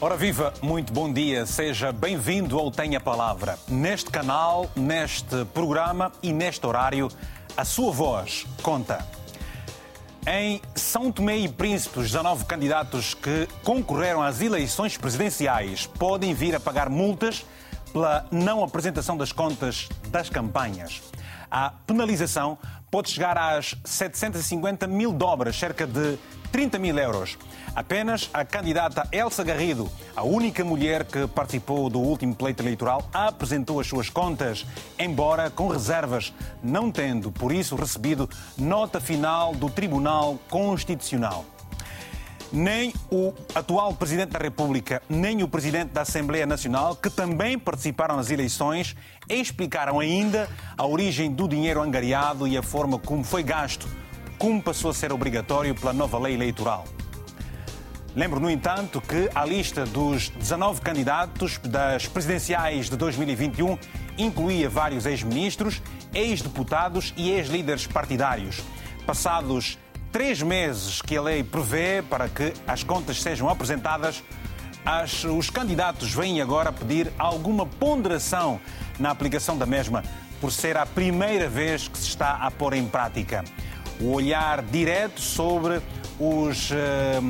Ora viva, muito bom dia, seja bem-vindo ao Tenha Palavra. Neste canal, neste programa e neste horário, a sua voz conta. Em São Tomé e Príncipe, os 19 candidatos que concorreram às eleições presidenciais podem vir a pagar multas pela não apresentação das contas das campanhas. A penalização pode chegar às 750 mil dobras, cerca de 30 mil euros. Apenas a candidata Elsa Garrido, a única mulher que participou do último pleito eleitoral, apresentou as suas contas, embora com reservas, não tendo, por isso, recebido nota final do Tribunal Constitucional. Nem o atual Presidente da República, nem o Presidente da Assembleia Nacional, que também participaram nas eleições, explicaram ainda a origem do dinheiro angariado e a forma como foi gasto, como passou a ser obrigatório pela nova lei eleitoral. Lembro, no entanto, que a lista dos 19 candidatos das presidenciais de 2021 incluía vários ex-ministros, ex-deputados e ex-líderes partidários. Passados três meses que a lei prevê para que as contas sejam apresentadas, as, os candidatos vêm agora pedir alguma ponderação na aplicação da mesma, por ser a primeira vez que se está a pôr em prática. O olhar direto sobre os eh,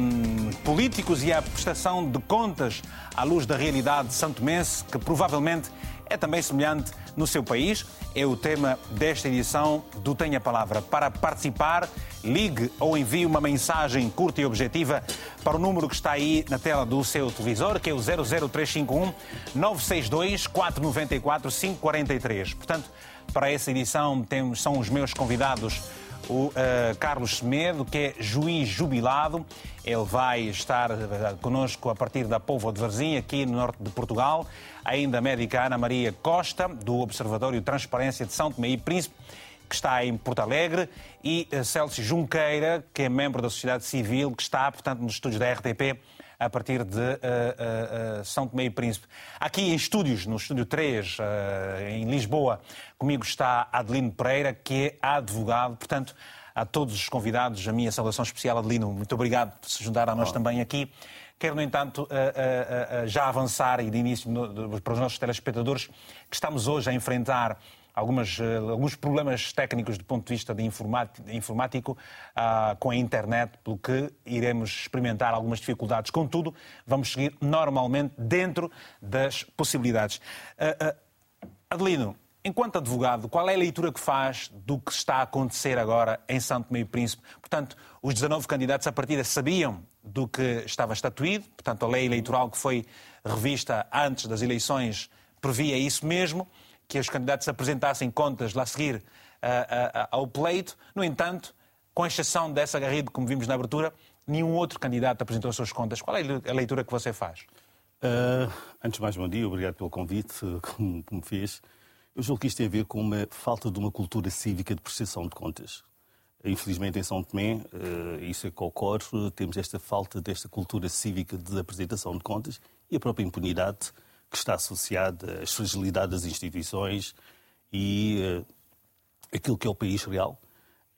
políticos e a prestação de contas à luz da realidade santomense, que provavelmente é também semelhante no seu país. É o tema desta edição do Tenha Palavra. Para participar, ligue ou envie uma mensagem curta e objetiva para o número que está aí na tela do seu televisor, que é o 00351 962 494 543. Portanto, para essa edição temos, são os meus convidados o uh, Carlos Semedo, que é juiz jubilado. Ele vai estar uh, conosco a partir da Povo de Varzim, aqui no norte de Portugal. Ainda a médica Ana Maria Costa, do Observatório Transparência de São Tomé e Príncipe, que está em Porto Alegre, e uh, Celso Junqueira, que é membro da sociedade civil, que está, portanto, nos estúdios da RTP a partir de uh, uh, São Tomé e Príncipe. Aqui em estúdios, no estúdio 3, em Lisboa, comigo está Adelino Pereira, que é advogado, portanto, a todos os convidados, a minha saudação especial, Adelino, muito obrigado por se juntar a nós oh. também aqui. Quero, no entanto, já avançar e de início para os nossos telespectadores que estamos hoje a enfrentar algumas, eh, alguns problemas técnicos do ponto de vista de informático uh, com a internet, pelo que iremos experimentar algumas dificuldades. Contudo, vamos seguir normalmente dentro das possibilidades. Uh, uh, Adelino, enquanto advogado, qual é a leitura que faz do que está a acontecer agora em Santo Meio Príncipe? Portanto, os 19 candidatos à partida sabiam do que estava estatuído, portanto, a lei eleitoral que foi revista antes das eleições previa isso mesmo que os candidatos apresentassem contas lá a seguir uh, uh, ao pleito. No entanto, com exceção dessa Garrido, como vimos na abertura, nenhum outro candidato apresentou as suas contas. Qual é a leitura que você faz? Uh, antes de mais, bom dia, obrigado pelo convite que me fez. Eu julgo que isto tem a ver com uma falta de uma cultura cívica de prestação de contas. Infelizmente, em São Tomé, uh, isso é que ocorre, temos esta falta desta cultura cívica de apresentação de contas e a própria impunidade que está associada às fragilidades das instituições e uh, aquilo que é o país real,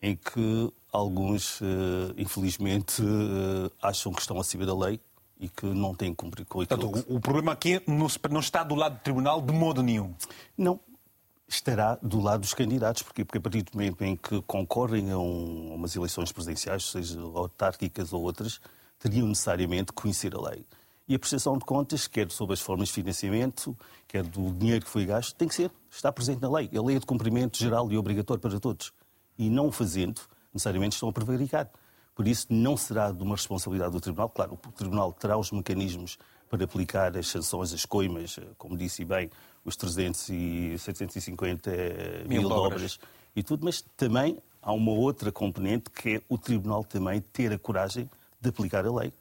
em que alguns, uh, infelizmente, uh, acham que estão acima da lei e que não têm que cumprir com aquilo. Portanto, o, o problema aqui não, não está do lado do tribunal de modo nenhum. Não, estará do lado dos candidatos, porque, porque a partir do momento em que concorrem a, um, a umas eleições presidenciais, seja autárquicas ou outras, teriam necessariamente que conhecer a lei. E a prestação de contas, quer sobre as formas de financiamento, quer do dinheiro que foi gasto, tem que ser, está presente na lei. A lei é de cumprimento geral e obrigatório para todos. E não o fazendo, necessariamente estão a prevaricar. Por isso, não será de uma responsabilidade do Tribunal. Claro, o Tribunal terá os mecanismos para aplicar as sanções, as coimas, como disse bem, os 300 e 750 mil, mil dobras e tudo, mas também há uma outra componente que é o Tribunal também ter a coragem de aplicar a lei.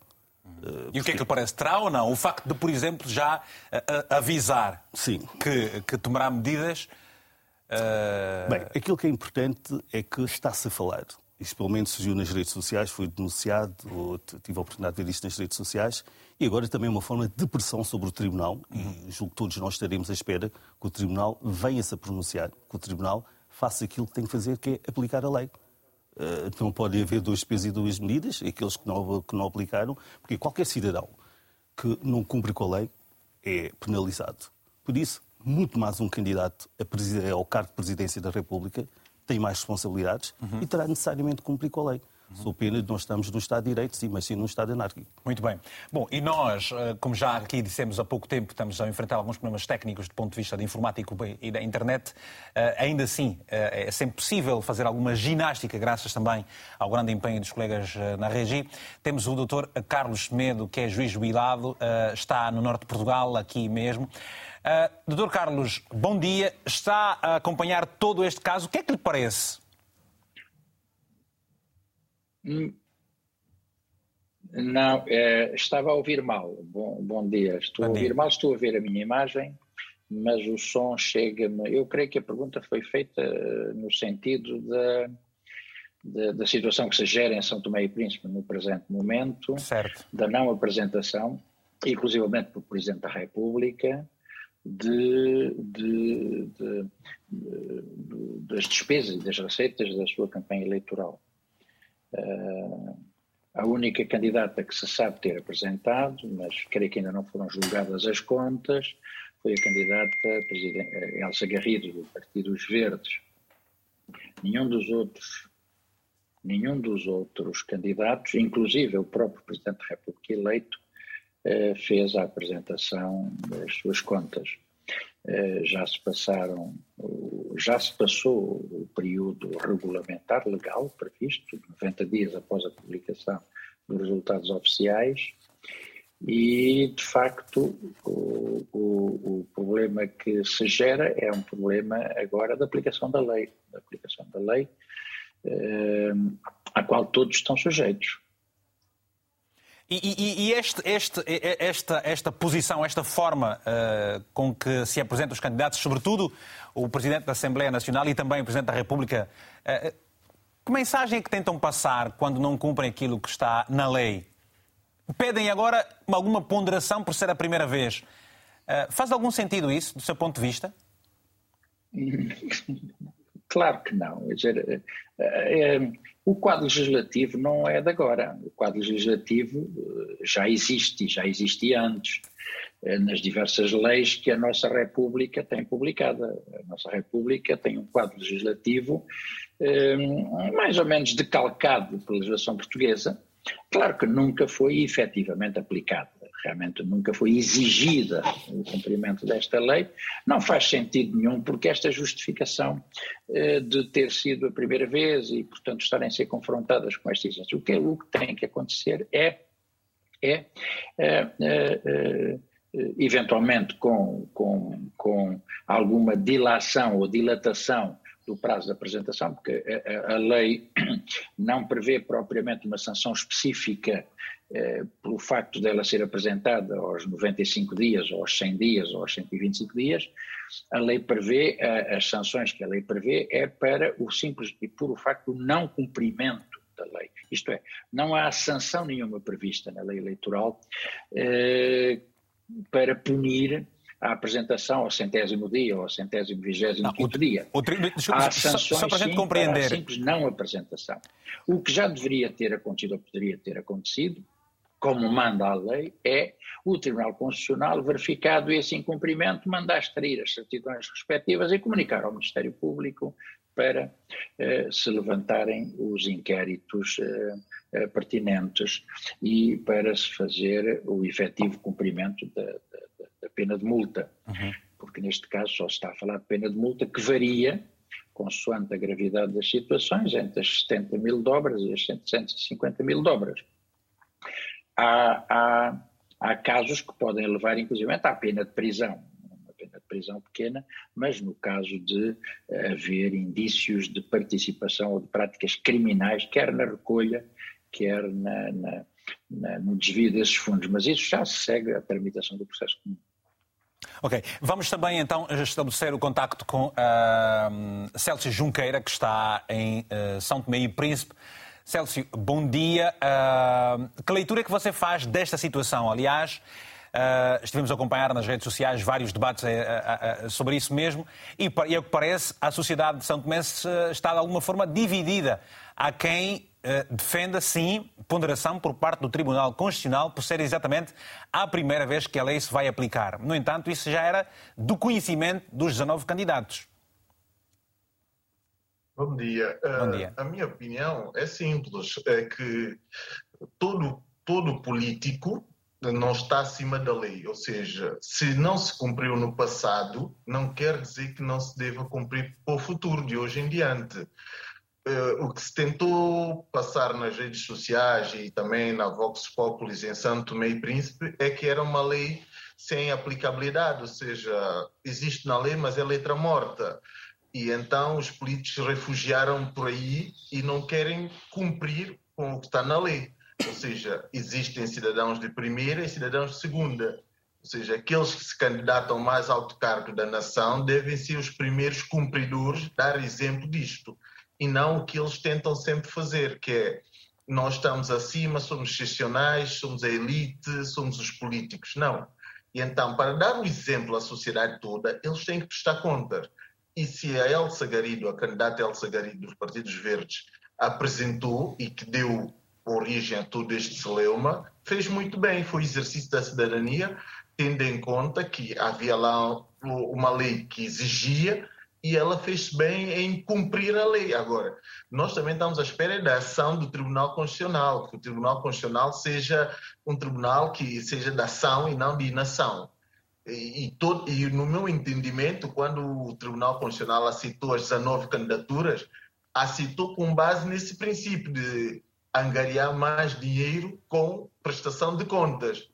E o que é que lhe parece? Terá ou não o facto de, por exemplo, já uh, avisar Sim. Que, que tomará medidas? Uh... Bem, aquilo que é importante é que está-se a falar. Isso pelo menos surgiu nas redes sociais, foi denunciado, tive a oportunidade de ver isto nas redes sociais, e agora também é uma forma de pressão sobre o Tribunal, uhum. e julgo que todos nós estaremos à espera que o Tribunal venha-se a pronunciar, que o Tribunal faça aquilo que tem que fazer, que é aplicar a lei. Eh, não pode haver dois pesos e duas medidas, aqueles que não, que não aplicaram, porque qualquer cidadão que não cumpre com a lei é penalizado. Por isso, muito mais um candidato ao cargo de presidência da República tem mais responsabilidades uhum. e terá necessariamente de cumprir com a lei. Sou não estamos no Estado de Direito, sim, mas sim num Estado anárquico. Muito bem. Bom, e nós, eh, como já aqui dissemos há pouco tempo, estamos a enfrentar alguns problemas técnicos do ponto de vista da informática e da internet. Eh, ainda assim, eh, é sempre possível fazer alguma ginástica, graças também ao grande empenho dos colegas na Regi. Temos o Dr. Carlos Medo, que é juiz jubilado, está no norte de Portugal, aqui mesmo. Dr. Carlos, bom dia. Está a acompanhar todo este caso. O que é que lhe parece? Hum. Não, é, estava a ouvir mal. Bom, bom dia. Estou a ouvir mal, estou a ver a minha imagem, mas o som chega-me. Eu creio que a pergunta foi feita eh, no sentido da, da, da, situação que se gera em São Tomé e Príncipe no presente momento, certo. da não apresentação, inclusivamente pelo Presidente da República, de, de, de, das despesas e das receitas da sua campanha eleitoral. Uh, a única candidata que se sabe ter apresentado, mas creio que ainda não foram julgadas as contas, foi a candidata a Elsa Garrido, do Partido dos Verdes. Nenhum dos outros, nenhum dos outros candidatos, inclusive o próprio Presidente da República eleito, uh, fez a apresentação das suas contas. Uh, já se passaram já se passou o período regulamentar legal previsto, 90 dias após a publicação dos resultados oficiais, e de facto o, o, o, problema que se gera é um problema agora da aplicação da lei, da aplicação da lei eh, à qual todos estão sujeitos. E, e, e este, este, esta, esta posição, esta forma uh, com que se apresentam os candidatos, sobretudo o Presidente da Assembleia Nacional e também o Presidente da República, uh, que mensagem é que tentam passar quando não cumprem aquilo que está na lei? Pedem agora alguma ponderação por ser a primeira vez. Uh, faz algum sentido isso, do seu ponto de vista? Claro que não. O quadro legislativo não é de agora. O quadro legislativo eh, já existe, já existia antes, nas diversas leis que a nossa República tem publicada. A nossa República tem um quadro legislativo mais ou menos decalcado pela legislação portuguesa. Claro que nunca foi efetivamente aplicado realmente nunca foi exigida o cumprimento desta lei, não faz sentido nenhum, porque esta justificação eh, de ter sido a primeira vez e, portanto, estarem a ser confrontadas com esta exigência. O que, o que tem que acontecer é, é, é, é eventualmente com, com, com alguma dilação ou dilatação do prazo de apresentação, porque a, a, lei não prevê propriamente uma sanção específica eh, pelo facto dela ser apresentada aos 95 dias, aos 100 dias, aos 125 dias, a lei prevê, a, as sanções que a lei prevê é para o simples e puro facto do não cumprimento da lei. Isto é, não há sanção nenhuma prevista na lei eleitoral eh, para punir a apresentação ao centésimo dia ou ao centésimo vigésimo quinto dia. O, desculpa, Há sanções, só, para a gente compreender. Para a simples não apresentação. O que já deveria ter acontecido ou poderia ter acontecido, como manda a lei, é o Tribunal Constitucional, verificado esse incumprimento, mandar extrair as certidões respectivas e comunicar ao Ministério Público para eh, se levantarem os inquéritos eh, eh pertinentes e para se fazer o efetivo cumprimento da da pena de multa, uhum. porque neste caso só se está a falar de pena de multa que varia, consoante a gravidade das situações, entre as 70 mil dobras e as 150 mil dobras. Há, há, há casos que podem levar, inclusive, à pena de prisão, uma pena de prisão pequena, mas no caso de haver indícios de participação ou de práticas criminais, quer na recolha, quer na, na, na, no desvio desses fundos. Mas isso já se segue a tramitação do processo comum. Ok, vamos também então estabelecer o contacto com uh, Célcio Junqueira, que está em uh, São Tomé e Príncipe. Célcio, bom dia. Uh, que leitura é que você faz desta situação? Aliás, uh, estivemos a acompanhar nas redes sociais vários debates uh, sobre isso mesmo e, e, ao que parece, a sociedade de São Tomé está de alguma forma dividida. Há quem defende, sim, ponderação por parte do Tribunal Constitucional por ser exatamente a primeira vez que a lei se vai aplicar. No entanto, isso já era do conhecimento dos 19 candidatos. Bom dia. Bom dia. Uh, a minha opinião é simples, é que todo, todo político não está acima da lei. Ou seja, se não se cumpriu no passado, não quer dizer que não se deva cumprir para o futuro, de hoje em diante. Uh, o que se tentou passar nas redes sociais e também na Vox Populis em Santo Tomé e Príncipe é que era uma lei sem aplicabilidade, ou seja, existe na lei, mas é letra morta. E então os políticos refugiaram por aí e não querem cumprir com o que está na lei. Ou seja, existem cidadãos de primeira e cidadãos de segunda. Ou seja, aqueles que se candidatam mais alto cargo da nação devem ser os primeiros cumpridores, dar exemplo disto. E não o que eles tentam sempre fazer, que é nós estamos acima, somos excepcionais, somos a elite, somos os políticos. Não. E então, para dar um exemplo à sociedade toda, eles têm que prestar conta. E se a Elsa Garido, a candidata Elsa Garido dos Partidos Verdes, apresentou e que deu origem a todo este celeuma, fez muito bem, foi exercício da cidadania, tendo em conta que havia lá uma lei que exigia e ela fez bem em cumprir a lei. Agora, nós também estamos à espera da ação do Tribunal Constitucional, que o Tribunal Constitucional seja um tribunal que seja da ação e não de inação. E, todo, e, no meu entendimento, quando o Tribunal Constitucional aceitou as 19 candidaturas, aceitou com base nesse princípio de angariar mais dinheiro com prestação de contas.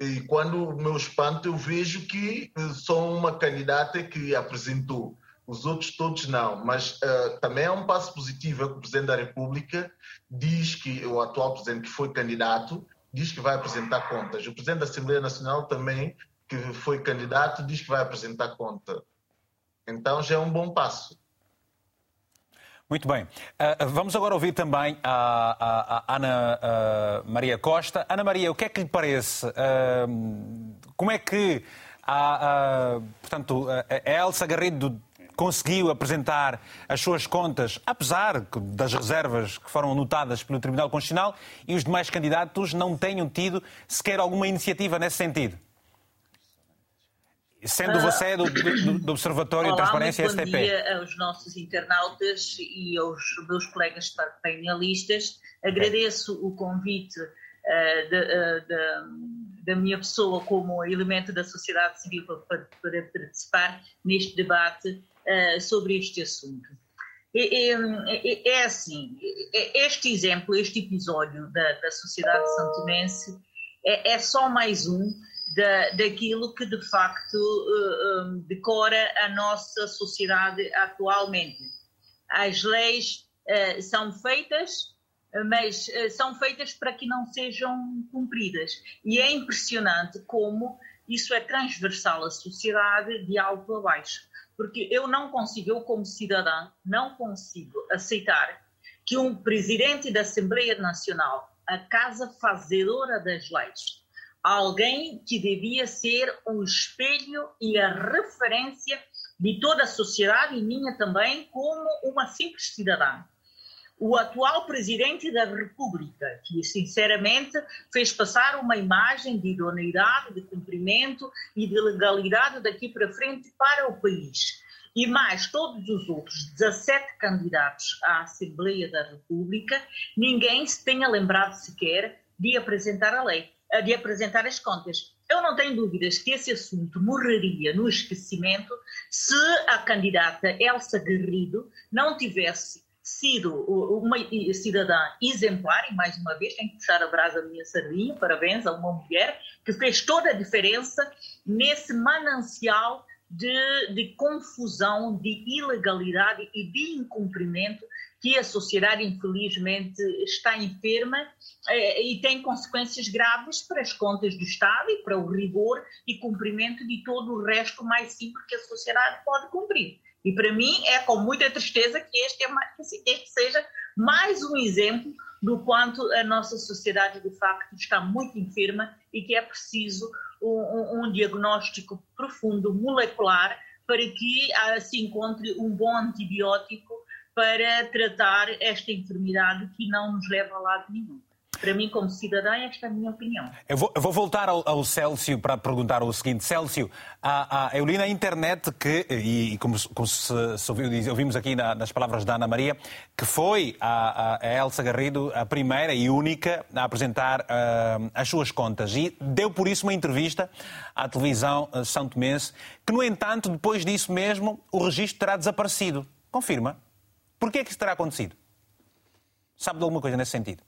E quando o meu espanto, eu vejo que só uma candidata que apresentou, os outros todos não. Mas uh, também é um passo positivo é que o Presidente da República diz que o atual Presidente que foi candidato diz que vai apresentar contas. O Presidente da Assembleia Nacional também que foi candidato diz que vai apresentar conta. Então já é um bom passo. Muito bem. Uh, vamos agora ouvir também a, a, a Ana Maria Costa. Ana Maria, o que é que lhe parece? Uh, como é que a, portanto, a Elsa Garrido conseguiu apresentar as suas contas, apesar das reservas que foram anotadas pelo Tribunal Constitucional, e os demais candidatos não tenham tido sequer alguma iniciativa nesse sentido? Sendo você do, do, do Observatório Olá, de Transparência muito STP. Bom dia aos nossos internautas e aos meus colegas painelistas. Agradeço o convite uh, de, uh, de, da minha pessoa como elemento da sociedade civil para, para participar neste debate uh, sobre este assunto. É, é, assim, este exemplo, este episódio da, da sociedade santonense é, é só mais um da, daquilo que de facto uh, um, decora a nossa sociedade atualmente. As leis uh, são feitas, mas uh, são feitas para que não sejam cumpridas. E é impressionante como isso é transversal à sociedade de alto a baixo. Porque eu não consigo, eu como cidadã, não consigo aceitar que um presidente da Assembleia Nacional, a casa fazedora das leis, alguém que devia ser o espelho e a referência de toda a sociedade e minha também, como uma simples cidadã. O atual presidente da República, que sinceramente fez passar uma imagem de idoneidade, de cumprimento e de legalidade daqui para frente para o país. E mais todos os outros 17 candidatos à Assembleia da República, ninguém se tenha lembrado sequer de apresentar a lei de apresentar as contas. Eu não tenho dúvidas que esse assunto morreria no esquecimento se a candidata Elsa Garrido não tivesse sido uma cidadã exemplar, e mais uma vez tenho que puxar a brasa da minha sardinha, parabéns a uma mulher que fez toda a diferença nesse manancial de, de confusão, de ilegalidade e de incumprimento que a sociedade, infelizmente, está enferma eh, e tem consequências graves para as contas do Estado e para o rigor e cumprimento de todo o resto mais simples que a sociedade pode cumprir. E para mim é com muita tristeza que este, é mais, este seja mais um exemplo do quanto a nossa sociedade de facto está muito enferma e que é preciso um, um diagnóstico profundo, molecular, para que ah, se encontre um bom antibiótico para tratar esta enfermidade que não nos leva a lado nenhum. Para mim, como cidadã, esta é a minha opinião. Eu vou, eu vou voltar ao, ao, Célcio para perguntar o seguinte. Célcio, a, a, eu li na internet que, e, como, como se, se ouviu, ouvimos aqui na, nas palavras da Ana Maria, que foi a, a, Elsa Garrido a primeira e única a apresentar uh, as suas contas. E deu por isso uma entrevista à televisão uh, São Tomense, que, no entanto, depois disso mesmo, o registro terá desaparecido. Confirma? Por que é que isso terá acontecido? Sabe de alguma coisa nesse sentido?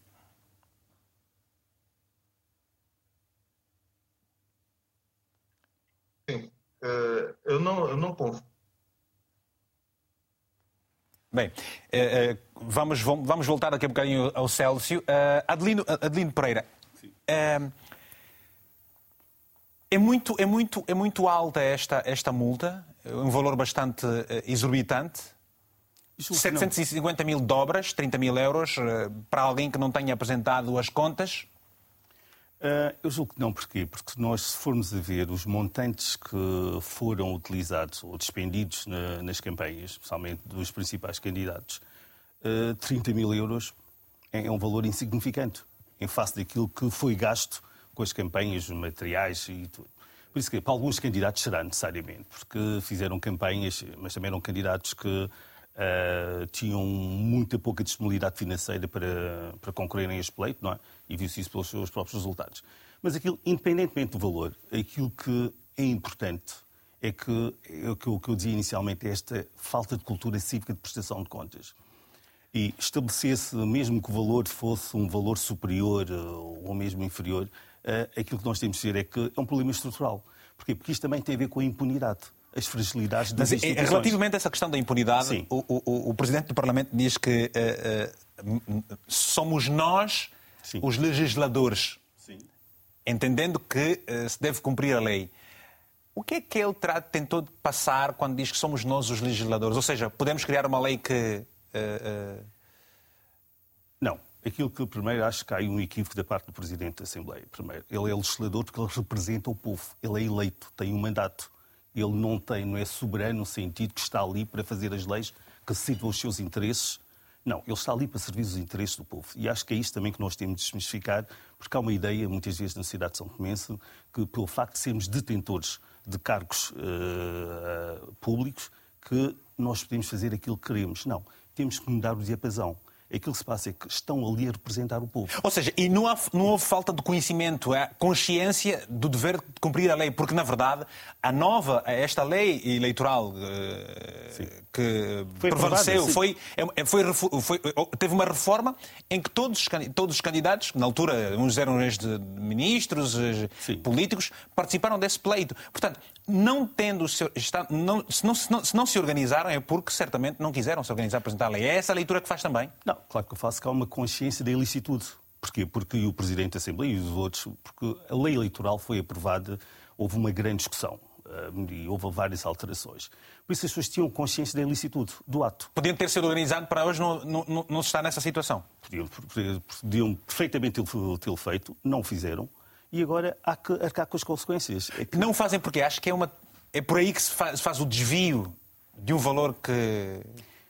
Sim, uh, eu não, eu não confio. Bem, uh, uh, vamos, vamos voltar daqui a um bocadinho ao Célcio. Uh, Adelino, Adelino Pereira, é, muito, é, muito, é muito alta esta, esta multa, um valor bastante exorbitante. 750 mil dobras, 30 mil euros, para alguém que não tenha apresentado as contas. Uh, eu julgo que não, porquê? Porque nós, se formos a ver os montantes que foram utilizados ou despendidos na, nas campanhas, especialmente dos principais candidatos, uh, ah, 30 mil euros é, é, um valor insignificante em face daquilo que foi gasto com as campanhas, materiais e tudo. Por isso que para alguns candidatos será necessariamente, porque fizeram campanhas, mas também eram candidatos que Uh, tinham muita pouca disponibilidade financeira para, para concorrerem a este pleito, não é? E viu-se isso pelos seus próprios resultados. Mas aquilo, independentemente do valor, aquilo que é importante é que, é o que eu, que eu dizia inicialmente, é esta falta de cultura cívica de prestação de contas. E estabelecesse, mesmo que o valor fosse um valor superior ou mesmo inferior, uh, aquilo que nós temos de dizer é que é um problema estrutural. Porquê? Porque isto também tem a ver com a impunidade as fragilidades das Mas, instituições. Relativamente a essa questão da impunidade, o, o, o, Presidente do Parlamento diz que uh, uh, somos nós Sim. os legisladores, Sim. entendendo que uh, se deve cumprir a lei. O que é que ele tentou passar quando diz que somos nós os legisladores? Ou seja, podemos criar uma lei que. Não. Aquilo que, primeiro, acho que há um equívoco da parte do Presidente da Assembleia. Primeiro, ele é legislador porque ele representa o povo. Ele é eleito, tem um mandato ele não tem, não é soberano no sentido que está ali para fazer as leis que sirvam os seus interesses. Não, ele está ali para servir os interesses do povo. E acho que é isto também que nós temos de desmistificar, porque há uma ideia, muitas vezes, na sociedade de São Comense, que pelo facto de sermos detentores de cargos uh, públicos, que nós podemos fazer aquilo que queremos. Não, temos que mudar o diapasão aquilo que se passa é que estão ali a representar o povo. Ou seja, e não, há, não houve falta de conhecimento, há consciência do dever de cumprir a lei, porque, na verdade, a nova, esta lei eleitoral uh, que foi prevaleceu foi, é, foi, foi, teve uma reforma em que todos, todos os candidatos, na altura, uns eram de ministros, eh, Sim. políticos, participaram desse pleito. Portanto, não tendo está, não, se, não, se, não, se não se organizaram é porque certamente não quiseram se organizar para apresentar a lei. É essa a leitura que faz também? Não, claro que eu faço que há uma consciência da ilicitude. Porquê? Porque o Presidente da Assembleia e os outros, porque a lei eleitoral foi aprovada, houve uma grande discussão eh, e houve várias alterações. Por isso as pessoas tinham consciência da ilicitude do ato. Podiam ter sido organizado para hoje não, não, não estar nessa situação? Podiam, podiam perfeitamente tê-lo feito, não o fizeram e agora há que arcar com as consequências. É que... Não fazem porque acho que é, uma... é por aí que se faz, se faz o desvio de um valor que,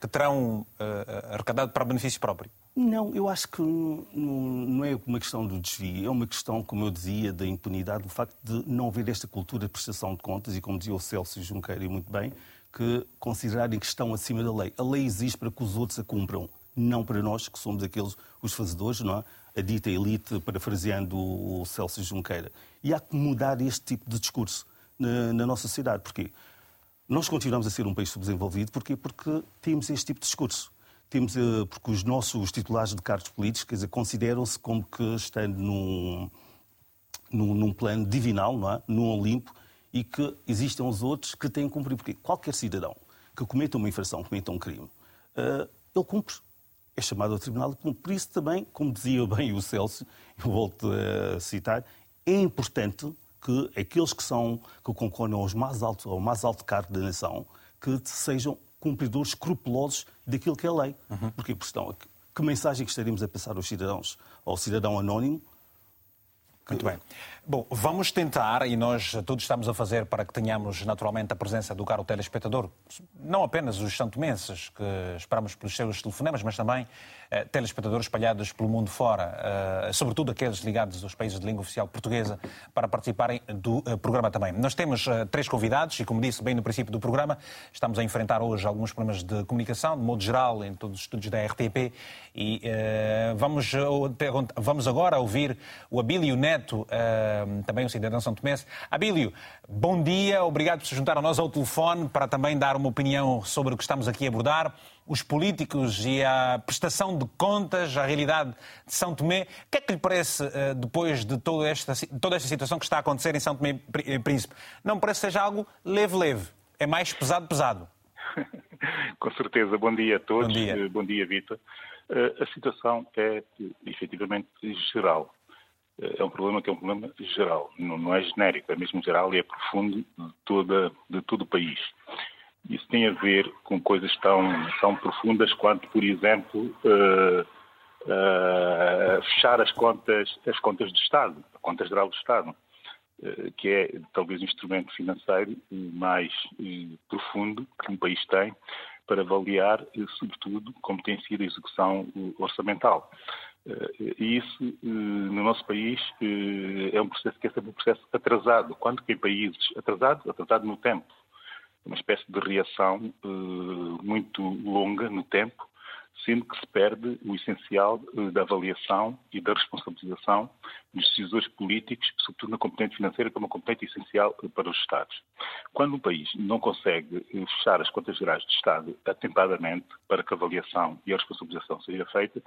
que terão uh, arrecadado para benefício próprio. Não, eu acho que não é uma questão do desvio, é uma questão, como eu dizia, da impunidade, do facto de não haver esta cultura de prestação de contas e, como dizia o Celso Junqueira muito bem, que considerarem que estão acima da lei. A lei existe para que os outros a cumpram, não para nós, que somos aqueles, os fazedores, não é? a dita elite, parafraseando o Celso Junqueira. E há que mudar este tipo de discurso na, na nossa sociedade. Porquê? Nós continuamos a ser um país subdesenvolvido. Porquê? Porque temos este tipo de discurso. Temos, eh, porque os nossos titulares de cargos políticos consideram-se como que estando num, num, num, plano divinal, não é? num Olimpo, e que existem os outros que têm que cumprir. Porque qualquer cidadão que cometa uma infração, cometa um crime, uh, ele cumpre é chamado ao tribunal de Por isso também, como dizia bem o Celso, eu volto a citar, é importante que aqueles que são que concorrem aos mais altos, ao mais alto cargo da nação, que sejam cumpridores escrupulosos daquilo que é a lei. Uhum. Porque, por questão, que mensagem que estaríamos a passar aos cidadãos, ao cidadão anónimo, Muito bem. Bom, vamos tentar, e nós todos estamos a fazer para que tenhamos naturalmente a presença do caro telespectador, não apenas os santomenses que esperamos pelos seus telefonemas, mas também eh, telespectadores espalhados pelo mundo fora, eh, sobretudo aqueles ligados aos países de língua oficial portuguesa, para participarem do eh, programa também. Nós temos eh, três convidados e, como disse bem no princípio do programa, estamos a enfrentar hoje alguns problemas de comunicação, de modo geral, em todos os estúdios da RTP, e eh, vamos, vamos agora ouvir o Abílio Neto também um cidadão São Tomé. Abílio, bom dia, obrigado por se juntar a nós ao telefone para também dar uma opinião sobre o que estamos aqui a abordar. Os políticos e a prestação de contas, a realidade de São Tomé. O que é que lhe parece, eh, depois de toda esta, toda esta situação que está a acontecer em São Tomé e Príncipe? Não parece que seja algo leve-leve, é mais pesado-pesado. Com certeza. Bom dia a todos. Bom dia, eh, Bom dia Vitor. Eh, a situação é efetivamente geral é um problema que é um problema geral, não, não é genérico, é mesmo geral e é profundo de, toda, de todo o país. Isso tem a ver com coisas tão, tão profundas quanto, por exemplo, uh, uh, fechar as contas, as contas do Estado, a conta geral do Estado, uh, que é talvez o instrumento financeiro mais profundo que um país tem para avaliar, sobretudo, como tem sido a execução orçamental. Eh, e isso, eh, no nosso país, eh, é um processo que é sempre um processo atrasado. Quando que em países atrasados, atrasado no tempo, uma espécie de reação muito longa no tempo, sendo que se perde o essencial da avaliação e da responsabilização dos decisores políticos, sobretudo na competente financeira, que é uma competente essencial para os Estados. Quando um país não consegue fechar as contas gerais do Estado atempadamente para que a avaliação e a responsabilização seja feita,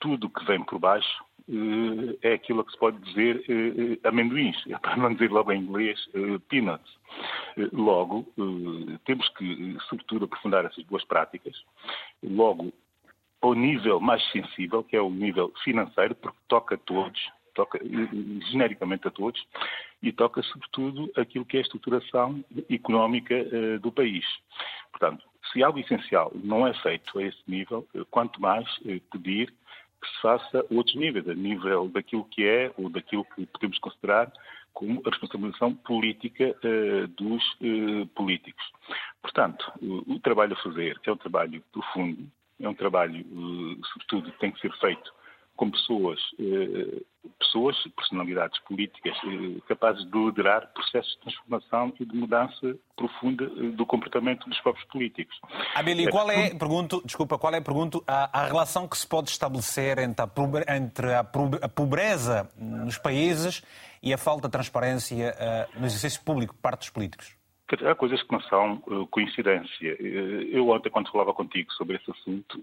tudo que vem por baixo uh, é aquilo que se pode dizer uh, amendoins, para não dizer logo em inglês peanuts. logo, temos que, sobretudo, aprofundar essas boas práticas. Logo, ao nível mais sensível, que é o nível financeiro, porque toca a todos, toca genericamente a todos, e toca, sobretudo, aquilo que é a estruturação económica do país. Portanto, se algo essencial não é feito a esse nível, quanto mais pedir que se faça a outros níveis, a nível daquilo que é ou daquilo que podemos considerar como a responsabilização política uh, dos uh, políticos. Portanto, o, o, trabalho a fazer é um trabalho profundo, é um trabalho, uh, sobretudo, que tem que ser feito com pessoas, eh, pessoas, personalidades políticas eh, capazes de liderar processos de transformação e de mudança profunda eh, do comportamento dos próprios políticos. Abeli, qual é, pergunto, desculpa, qual é, pergunto, a, a relação que se pode estabelecer entre a, entre a pobreza nos países e a falta de transparência no exercício público por parte dos políticos? Há coisas que não são uh, coincidência. Uh, eu ontem, quando falava contigo sobre esse assunto,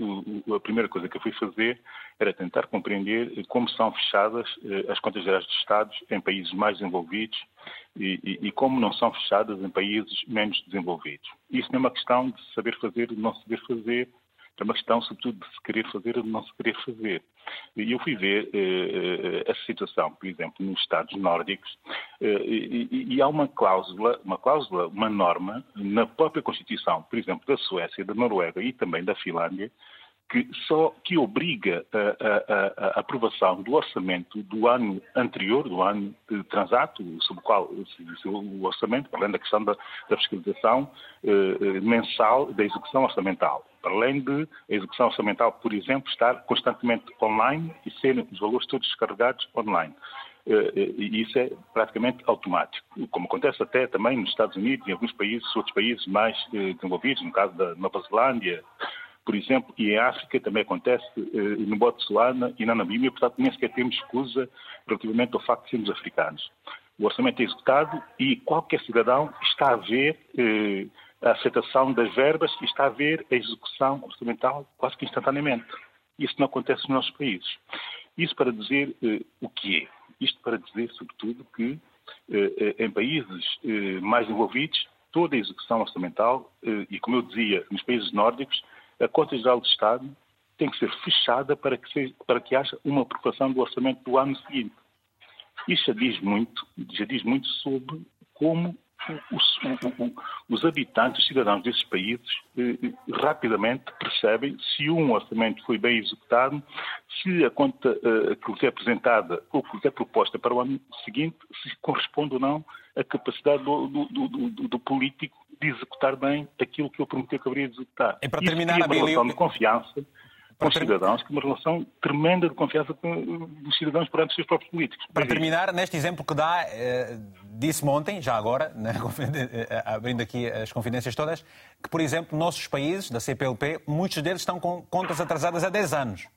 a primeira coisa que eu fui fazer era tentar compreender como são fechadas as contas gerais dos Estados em países mais desenvolvidos e, e, e, como não são fechadas em países menos desenvolvidos. Isso não é uma questão de saber fazer ou não saber fazer, é uma questão, sobretudo, de se querer fazer ou de não se querer fazer. E eu fui ver eh, essa situação, por exemplo, nos Estados nórdicos, eh, e, e, há uma cláusula, uma cláusula, uma norma na própria Constituição, por exemplo, da Suécia, da Noruega e também da Finlândia, que só que obriga a, a, a, a, aprovação do orçamento do ano anterior, do ano transato, sobre o qual o orçamento, além da questão da, da fiscalização eh, eh, mensal da execução orçamental. Além de a execução orçamental, por exemplo, estar constantemente online e serem os valores todos descarregados online. Eh, eh, e isso é praticamente automático, como acontece até também nos Estados Unidos e em alguns países, outros países mais desenvolvidos, no caso da Nova Zelândia, por exemplo, e em África também acontece, eh, no Botsuana e na Namíbia, portanto nem sequer temos escusa relativamente ao facto de sermos africanos. O orçamento é executado e qualquer cidadão está a ver eh, a aceitação das verbas e está a ver a execução orçamental quase que instantaneamente. Isso não acontece nos nossos países. Isso para dizer eh, o que é. Isto para dizer, sobretudo, que eh, eh em países eh, mais desenvolvidos, toda a execução orçamental, eh, e como eu dizia, nos países nórdicos, a Conta Geral do Estado tem que ser fechada para que, seja, para que haja uma aprovação do orçamento do ano seguinte. Isso já diz muito, já diz muito sobre como os, os, habitantes, os cidadãos desses países, eh, rapidamente percebem se um orçamento foi bem executado, se a conta eh, que é apresentada ou que é proposta para o ano seguinte, se corresponde ou não à capacidade do, do, do, do político de executar bem aquilo que ele prometeu que haveria de executar. E para terminar, Isso cria uma relação de confiança com os cidadãos, que uma relação tremenda de confiança dos cidadãos perante os seus próprios políticos. Para terminar, neste exemplo que dá, eh, disse-me ontem, já agora, né, eh, abrindo aqui as confidências todas, que, por exemplo, nossos países, da CPLP, muitos deles estão com contas atrasadas há 10 anos.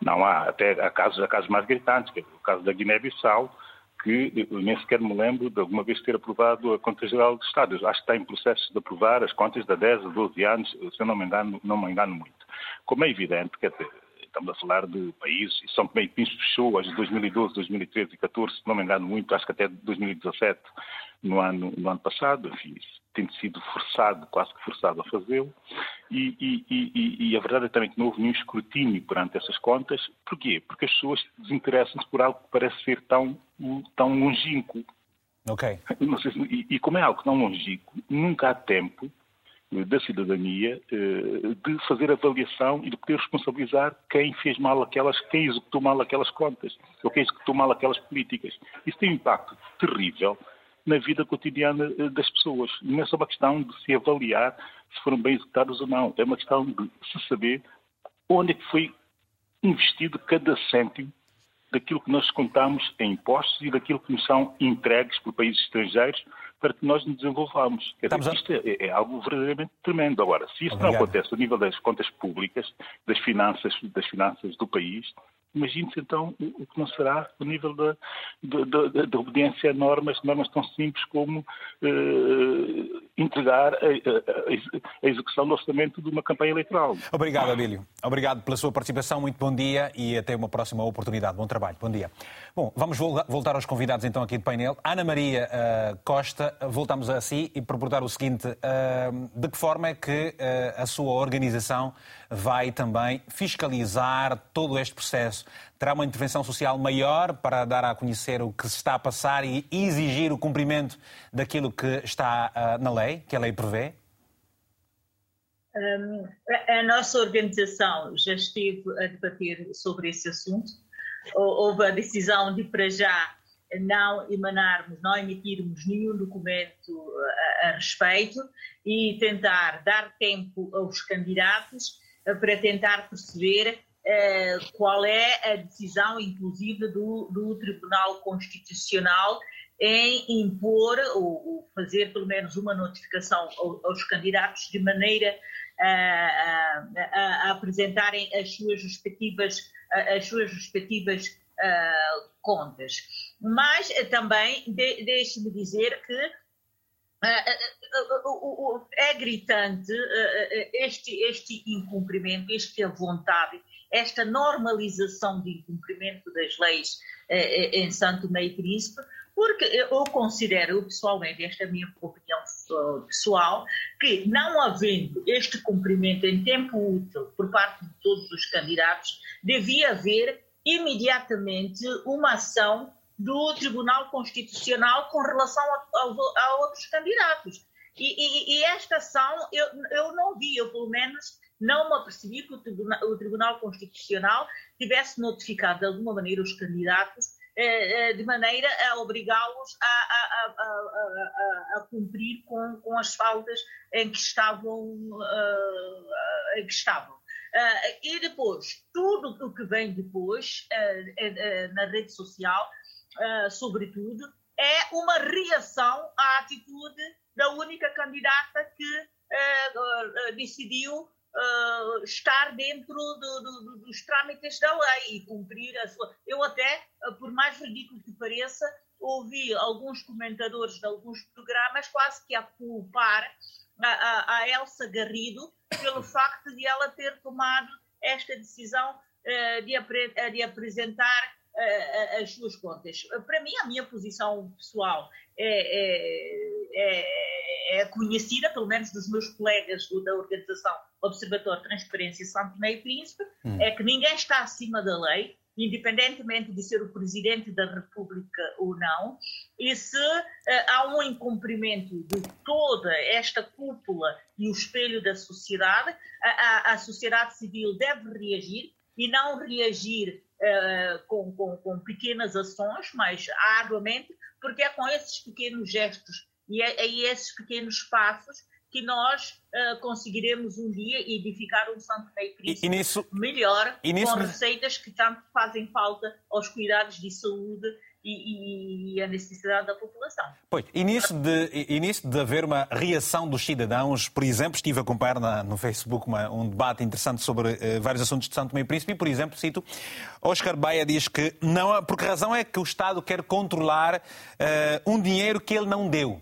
Não, há até há casos, há casos mais gritantes, que é o caso da Guiné-Bissau, que eu nem sequer me lembro de alguma vez ter aprovado a Conta Geral de Estado. Eu acho que está em processo de aprovar as contas de 10 a 12 anos, se eu não me engano, não me engano muito. Como é evidente, quer dizer, estamos a falar de países, e São Tomé e Príncipe fechou as de 2012, 2013 e 2014, se não me engano muito, acho que até 2017, no ano, no ano passado, enfim, tem sido forçado, quase que forçado a fazê-lo, e, e, e, e, a verdade é também que não houve nenhum escrutínio perante essas contas. Porquê? Porque as pessoas desinteressam-se por algo que parece ser tão, tão longínquo. Ok. Se, e, como é algo tão longínquo, nunca há tempo da cidadania eh, de fazer avaliação e de poder responsabilizar quem fez mal aquelas, quem executou mal aquelas contas, ou quem executou mal aquelas políticas. Isso tem um impacto terrível na vida cotidiana eh, das pessoas. Não é só uma questão de se avaliar se foram bem executados ou não, é uma questão de se saber onde é que foi investido cada cêntimo daquilo que nós contamos em impostos e daquilo que nos são entregues por países estrangeiros para que nós nos desenvolvamos. Quer dizer, isto é, é, algo verdadeiramente tremendo. Agora, se isto Obrigado. não acontece a nível das contas públicas, das finanças, das finanças do país, Imagine-se então o que não será o nível da, da, da, da, obediência a normas, normas tão simples como eh, entregar a, execução do orçamento de uma campanha eleitoral. Obrigado, Abílio. Obrigado pela sua participação. Muito bom dia e até uma próxima oportunidade. Bom trabalho. Bom dia. Bom, vamos voltar aos convidados então aqui do painel. Ana Maria uh, Costa, voltamos a si e perguntar o seguinte: uh, de que forma é que uh, a sua organização vai também fiscalizar todo este processo. Terá uma intervenção social maior para dar a conhecer o que se está a passar e exigir o cumprimento daquilo que está uh, na lei, que a lei prevê? Um, a nossa organização já esteve a debater sobre esse assunto. Houve a decisão de, para já, não emanarmos, não emitirmos nenhum documento a, a respeito e tentar dar tempo aos candidatos para tentar perceber qual é a decisão, inclusive, do, do Tribunal Constitucional em impor ou, fazer pelo menos uma notificação aos, candidatos de maneira a, a, a, a apresentarem as suas respectivas, as suas respectivas uh, contas. Mas também de, deixe-me dizer que é gritante este, este incumprimento, esta vontade, esta normalização de incumprimento das leis em Santo Meio Príncipe, porque eu considero pessoalmente, esta é a minha opinião pessoal, que não havendo este cumprimento em tempo útil por parte de todos os candidatos, devia haver imediatamente uma ação do Tribunal Constitucional com relação a, a, a outros candidatos. E, e, e, esta ação eu, eu não vi, eu pelo menos não me apercebi que o Tribunal, o Tribunal Constitucional tivesse notificado de alguma maneira os candidatos eh, eh de maneira a obrigá-los a, a, a, a, cumprir com, com, as faltas em que estavam. Uh, em que estavam. E depois, tudo o que vem depois na rede social sobretudo, é uma reação à atitude da única candidata que uh, estar dentro do, do, dos trâmites da lei e cumprir a sua. Eu, até, por mais ridículo que pareça, ouvi alguns comentadores de alguns programas quase que a culpar a, a, Elsa Garrido pelo facto de ela ter tomado esta decisão de, de apresentar as suas contas. Para mim, a minha posição pessoal é, é, é, conhecida, pelo menos dos meus colegas da organização Observatório de Transparência Santo Meio Príncipe, hum. é que ninguém está acima da lei independentemente de ser o presidente da República ou não, e se uh, há um incumprimento de toda esta cúpula e o espelho da sociedade, a, a, a sociedade civil deve reagir e não reagir uh, com, com, com, pequenas ações, mas arduamente, porque é com esses pequenos gestos e é, é esses pequenos passos que nós uh, conseguiremos um dia edificar um Santo Rei Cristo e, e nisso, melhor, e nisso, com receitas que tanto fazem falta aos cuidados de saúde e, e, a necessidade da população. Pois, e nisso, de, e nisso de haver uma reação dos cidadãos, por exemplo, estive a acompanhar na, no Facebook uma, um debate interessante sobre uh, vários assuntos de Santo Tomé e Príncipe, e, por exemplo, cito, Oscar Baia diz que não, porque a razão é que o Estado quer controlar uh, um dinheiro que ele não deu.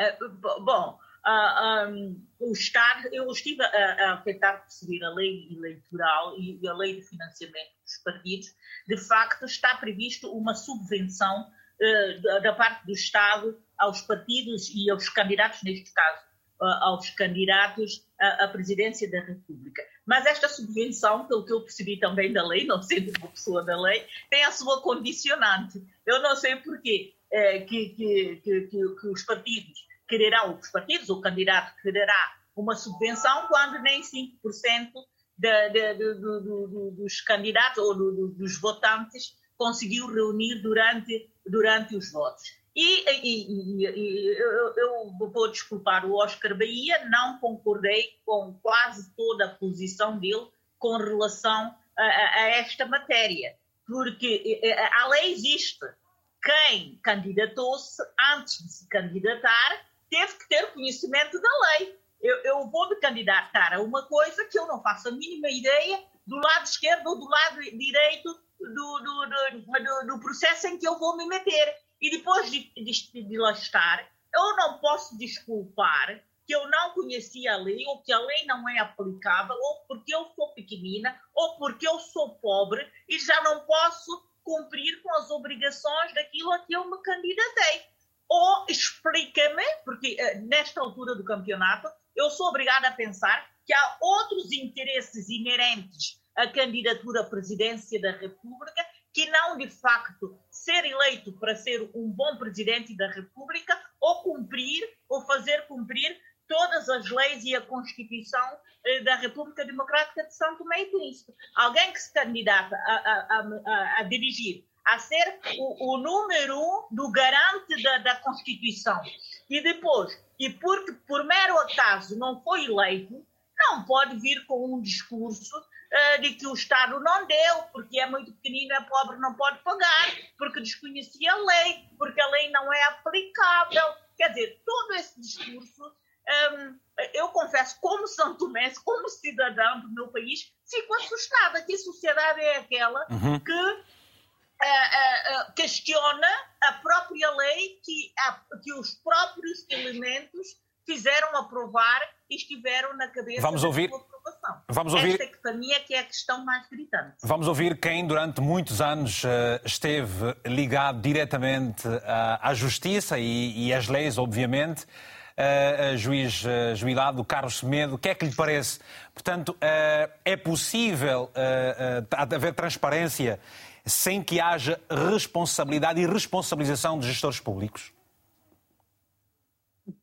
Uh, bom, uh, ah, um, o Estado, eu estive a, a, tentar perceber a lei eleitoral e, e, a lei de financiamento dos partidos. De facto, está previsto uma subvenção uh, da, parte do Estado aos partidos e aos candidatos, neste caso, uh, aos candidatos à, à, presidência da República. Mas esta subvenção, pelo que eu percebi também da lei, não sendo uma pessoa da lei, tem a sua condicionante. Eu não sei porquê eh, que, que, que, que os partidos quererão, os partidos, o candidato quererá uma subvenção quando nem 5% de, de, de, de, dos candidatos ou dos votantes conseguiu reunir durante, durante os votos. E, e, e eu, eu, vou desculpar o Oscar Bahia, não concordei com quase toda a posição dele com relação a, a, esta matéria, porque a lei existe. Quem candidatou-se antes de se candidatar teve que ter conhecimento da lei. Eu, eu vou me candidatar a uma coisa que eu não faço a mínima ideia do lado esquerdo ou do lado direito do, do, do, do processo em que eu vou me meter. E depois de, de, de estar, eu não posso desculpar que eu não conhecia a lei, ou que a lei não é aplicável, ou porque eu sou pequenina, ou porque eu sou pobre e já não posso cumprir com as obrigações daquilo a que eu me candidatei. Ou explica-me, porque uh, nesta altura do campeonato eu sou obrigada a pensar que há outros interesses inerentes à candidatura à presidência da República que não, de facto, ser eleito para ser um bom presidente da República ou cumprir ou fazer cumprir todas as leis e a Constituição eh, da República Democrática de São Tomé e Príncipe. Alguém que se candidata a, a, a, a dirigir a ser o, o número um do garante da, da, Constituição. E depois, e porque por mero acaso não foi eleito, não pode vir com um discurso uh, de que o Estado não deu, porque é muito pequenino, é pobre, não pode pagar, porque desconhecia a lei, porque a lei não é aplicável. Quer dizer, todo esse discurso, um, eu confesso, como São Tomé, como cidadão do meu país, fico assustada. Que sociedade é aquela uhum. que questiona a própria lei que, que os próprios elementos fizeram aprovar e estiveram na cabeça Vamos ouvir. da sua aprovação. Vamos ouvir. Esta é que para mim é que é a questão mais gritante. Vamos ouvir quem durante muitos anos esteve ligado diretamente à justiça e, e às leis, obviamente. Uh, juiz uh, jubilado Carlos Semedo, o que é que lhe parece? Portanto, uh, é possível haver transparência sem que haja responsabilidade e responsabilização de gestores públicos?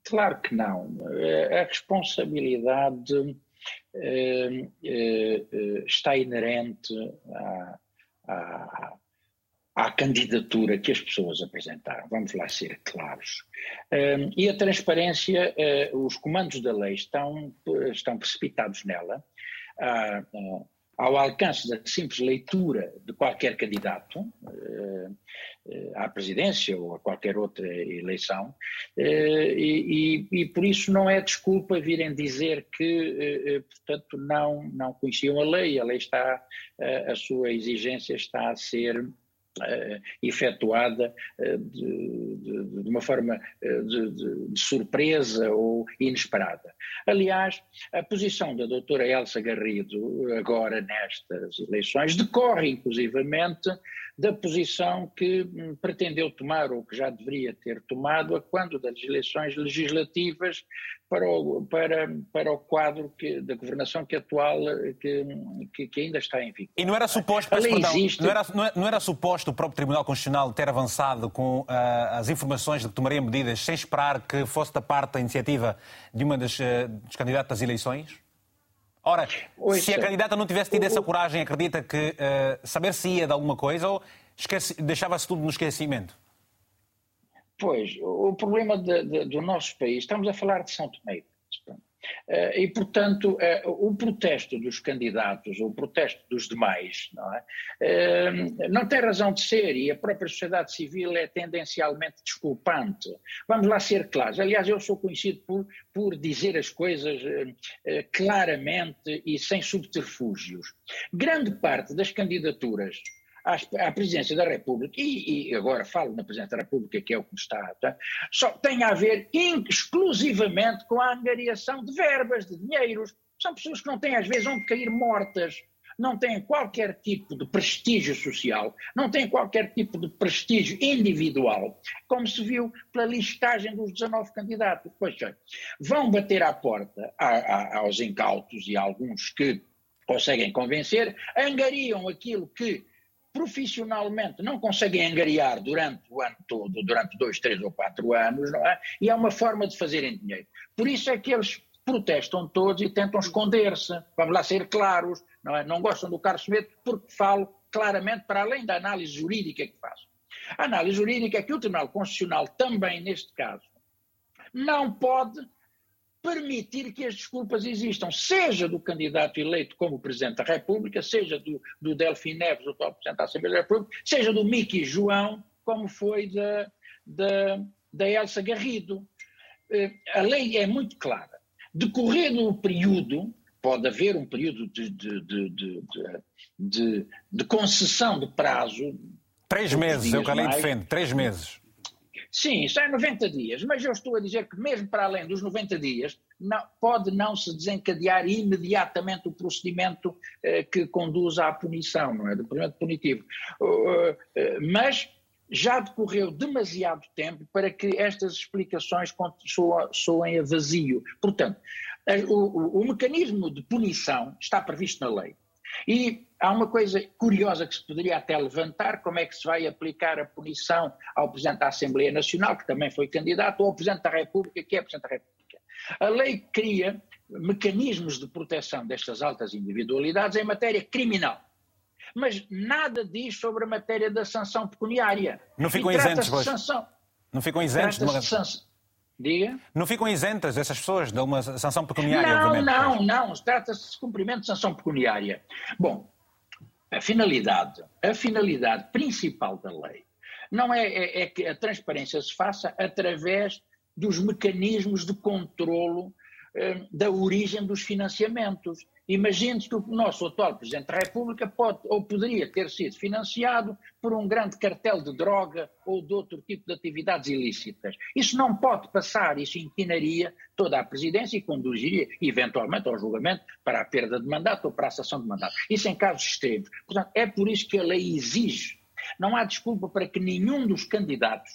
Claro que não. A responsabilidade eh, eh, está inerente à, à, à, candidatura que as pessoas apresentaram. Vamos lá ser claros. Eh, e a transparência, os comandos da lei estão, estão precipitados nela. Ah, ah, ao alcance da simples leitura de qualquer candidato uh, à presidência ou a qualquer outra eleição, uh, e, e, por isso não é desculpa virem dizer que, portanto, não, não conheciam a lei, a lei está, a sua exigência está a ser efetuada uh, de, de, de, uma forma uh, de, de, surpresa ou inesperada. Aliás, a posição da doutora Elsa Garrido, agora nestas eleições, decorre inclusivamente da posição que hum, pretendeu tomar, ou que já deveria ter tomado, a quando das eleições legislativas para o, para, para o quadro que, da governação que atual, que, que, ainda está em vigor. E não era suposto, perdão, existe... não, era, não, era, não, era, suposto o próprio Tribunal Constitucional ter avançado com uh, as informações de que tomaria medidas sem esperar que fosse da parte a iniciativa de uma das, uh, dos candidatos às eleições? Ora, se a candidata não tivesse tido essa coragem, acredita que uh, saber se ia de alguma coisa ou deixava-se tudo no esquecimento? Pois, o problema de, de, do nosso país, estamos a falar de São Tomé. Eh, e, portanto, eh, o protesto dos candidatos, o protesto dos demais, não, é? Eh, não tem razão de ser e a própria sociedade civil é tendencialmente desculpante. Vamos lá ser claros. Aliás, eu sou conhecido por, por dizer as coisas claramente e sem subterfúgios. Grande parte das candidaturas à, presidência da República, e, e, agora falo na presidência da República, que é o que está, tá, só tem a ver exclusivamente com a angariação de verbas, de dinheiros. São pessoas que não têm, às vezes, onde cair mortas não têm qualquer tipo de prestígio social, não têm qualquer tipo de prestígio individual, como se viu pela listagem dos 19 candidatos. Pois é, vão bater à porta a, a, aos incautos e a alguns que conseguem convencer, angariam aquilo que profissionalmente não conseguem angariar durante o ano todo, durante dois, três ou quatro anos, não é? E é uma forma de fazerem dinheiro. Por isso é que eles protestam todos e tentam esconder-se. Vamos lá ser claros, não é? Não gostam do Carlos Medo porque falo claramente para além da análise jurídica que faço. A análise jurídica é que o Tribunal Constitucional também, neste caso, não pode permitir que as desculpas existam, seja do candidato eleito como Presidente da República, seja do, do Delfim Neves, o atual Presidente da Assembleia da República, seja do Miki João, como foi da, da, da Elsa Garrido. Eh, a lei é muito clara. Decorrido o período, pode haver um período de, de, de, de, de concessão de prazo. Três meses, é o que a lei defende, três meses. Sim, isso é 90 dias, mas eu estou a dizer que mesmo para além dos 90 dias, não, pode não se desencadear imediatamente o procedimento eh, que conduz à punição, não é? Do procedimento punitivo. Uh, uh, mas já decorreu demasiado tempo para que estas explicações soem a vazio. Portanto, o, o, o mecanismo de punição está previsto na lei. E há uma coisa curiosa que se poderia até levantar: como é que se vai aplicar a punição ao Presidente da Assembleia Nacional, que também foi candidato, ou ao Presidente da República, que é Presidente da República. A lei cria mecanismos de proteção destas altas individualidades em matéria criminal. Mas nada diz sobre a matéria da sanção pecuniária. Não ficam isentos, pois. Sanção... Não ficam de uma... Diga? Não ficam isentas essas pessoas de uma sanção pecuniária, não? Não, não, trata-se de cumprimento de sanção pecuniária. Bom, a finalidade, a finalidade principal da lei não é, é, é que a transparência se faça através dos mecanismos de controlo eh, da origem dos financiamentos. Imagine-se que o nosso atual Presidente da República pode ou poderia ter sido financiado por um grande cartel de droga ou de outro tipo de atividades ilícitas. Isso não pode passar, isso inclinaria toda a presidência e conduziria, eventualmente, ao julgamento para a perda de mandato ou para a cessação de mandato. Isso em casos extremos. Portanto, é por isso que a lei exige. Não há desculpa para que nenhum dos candidatos,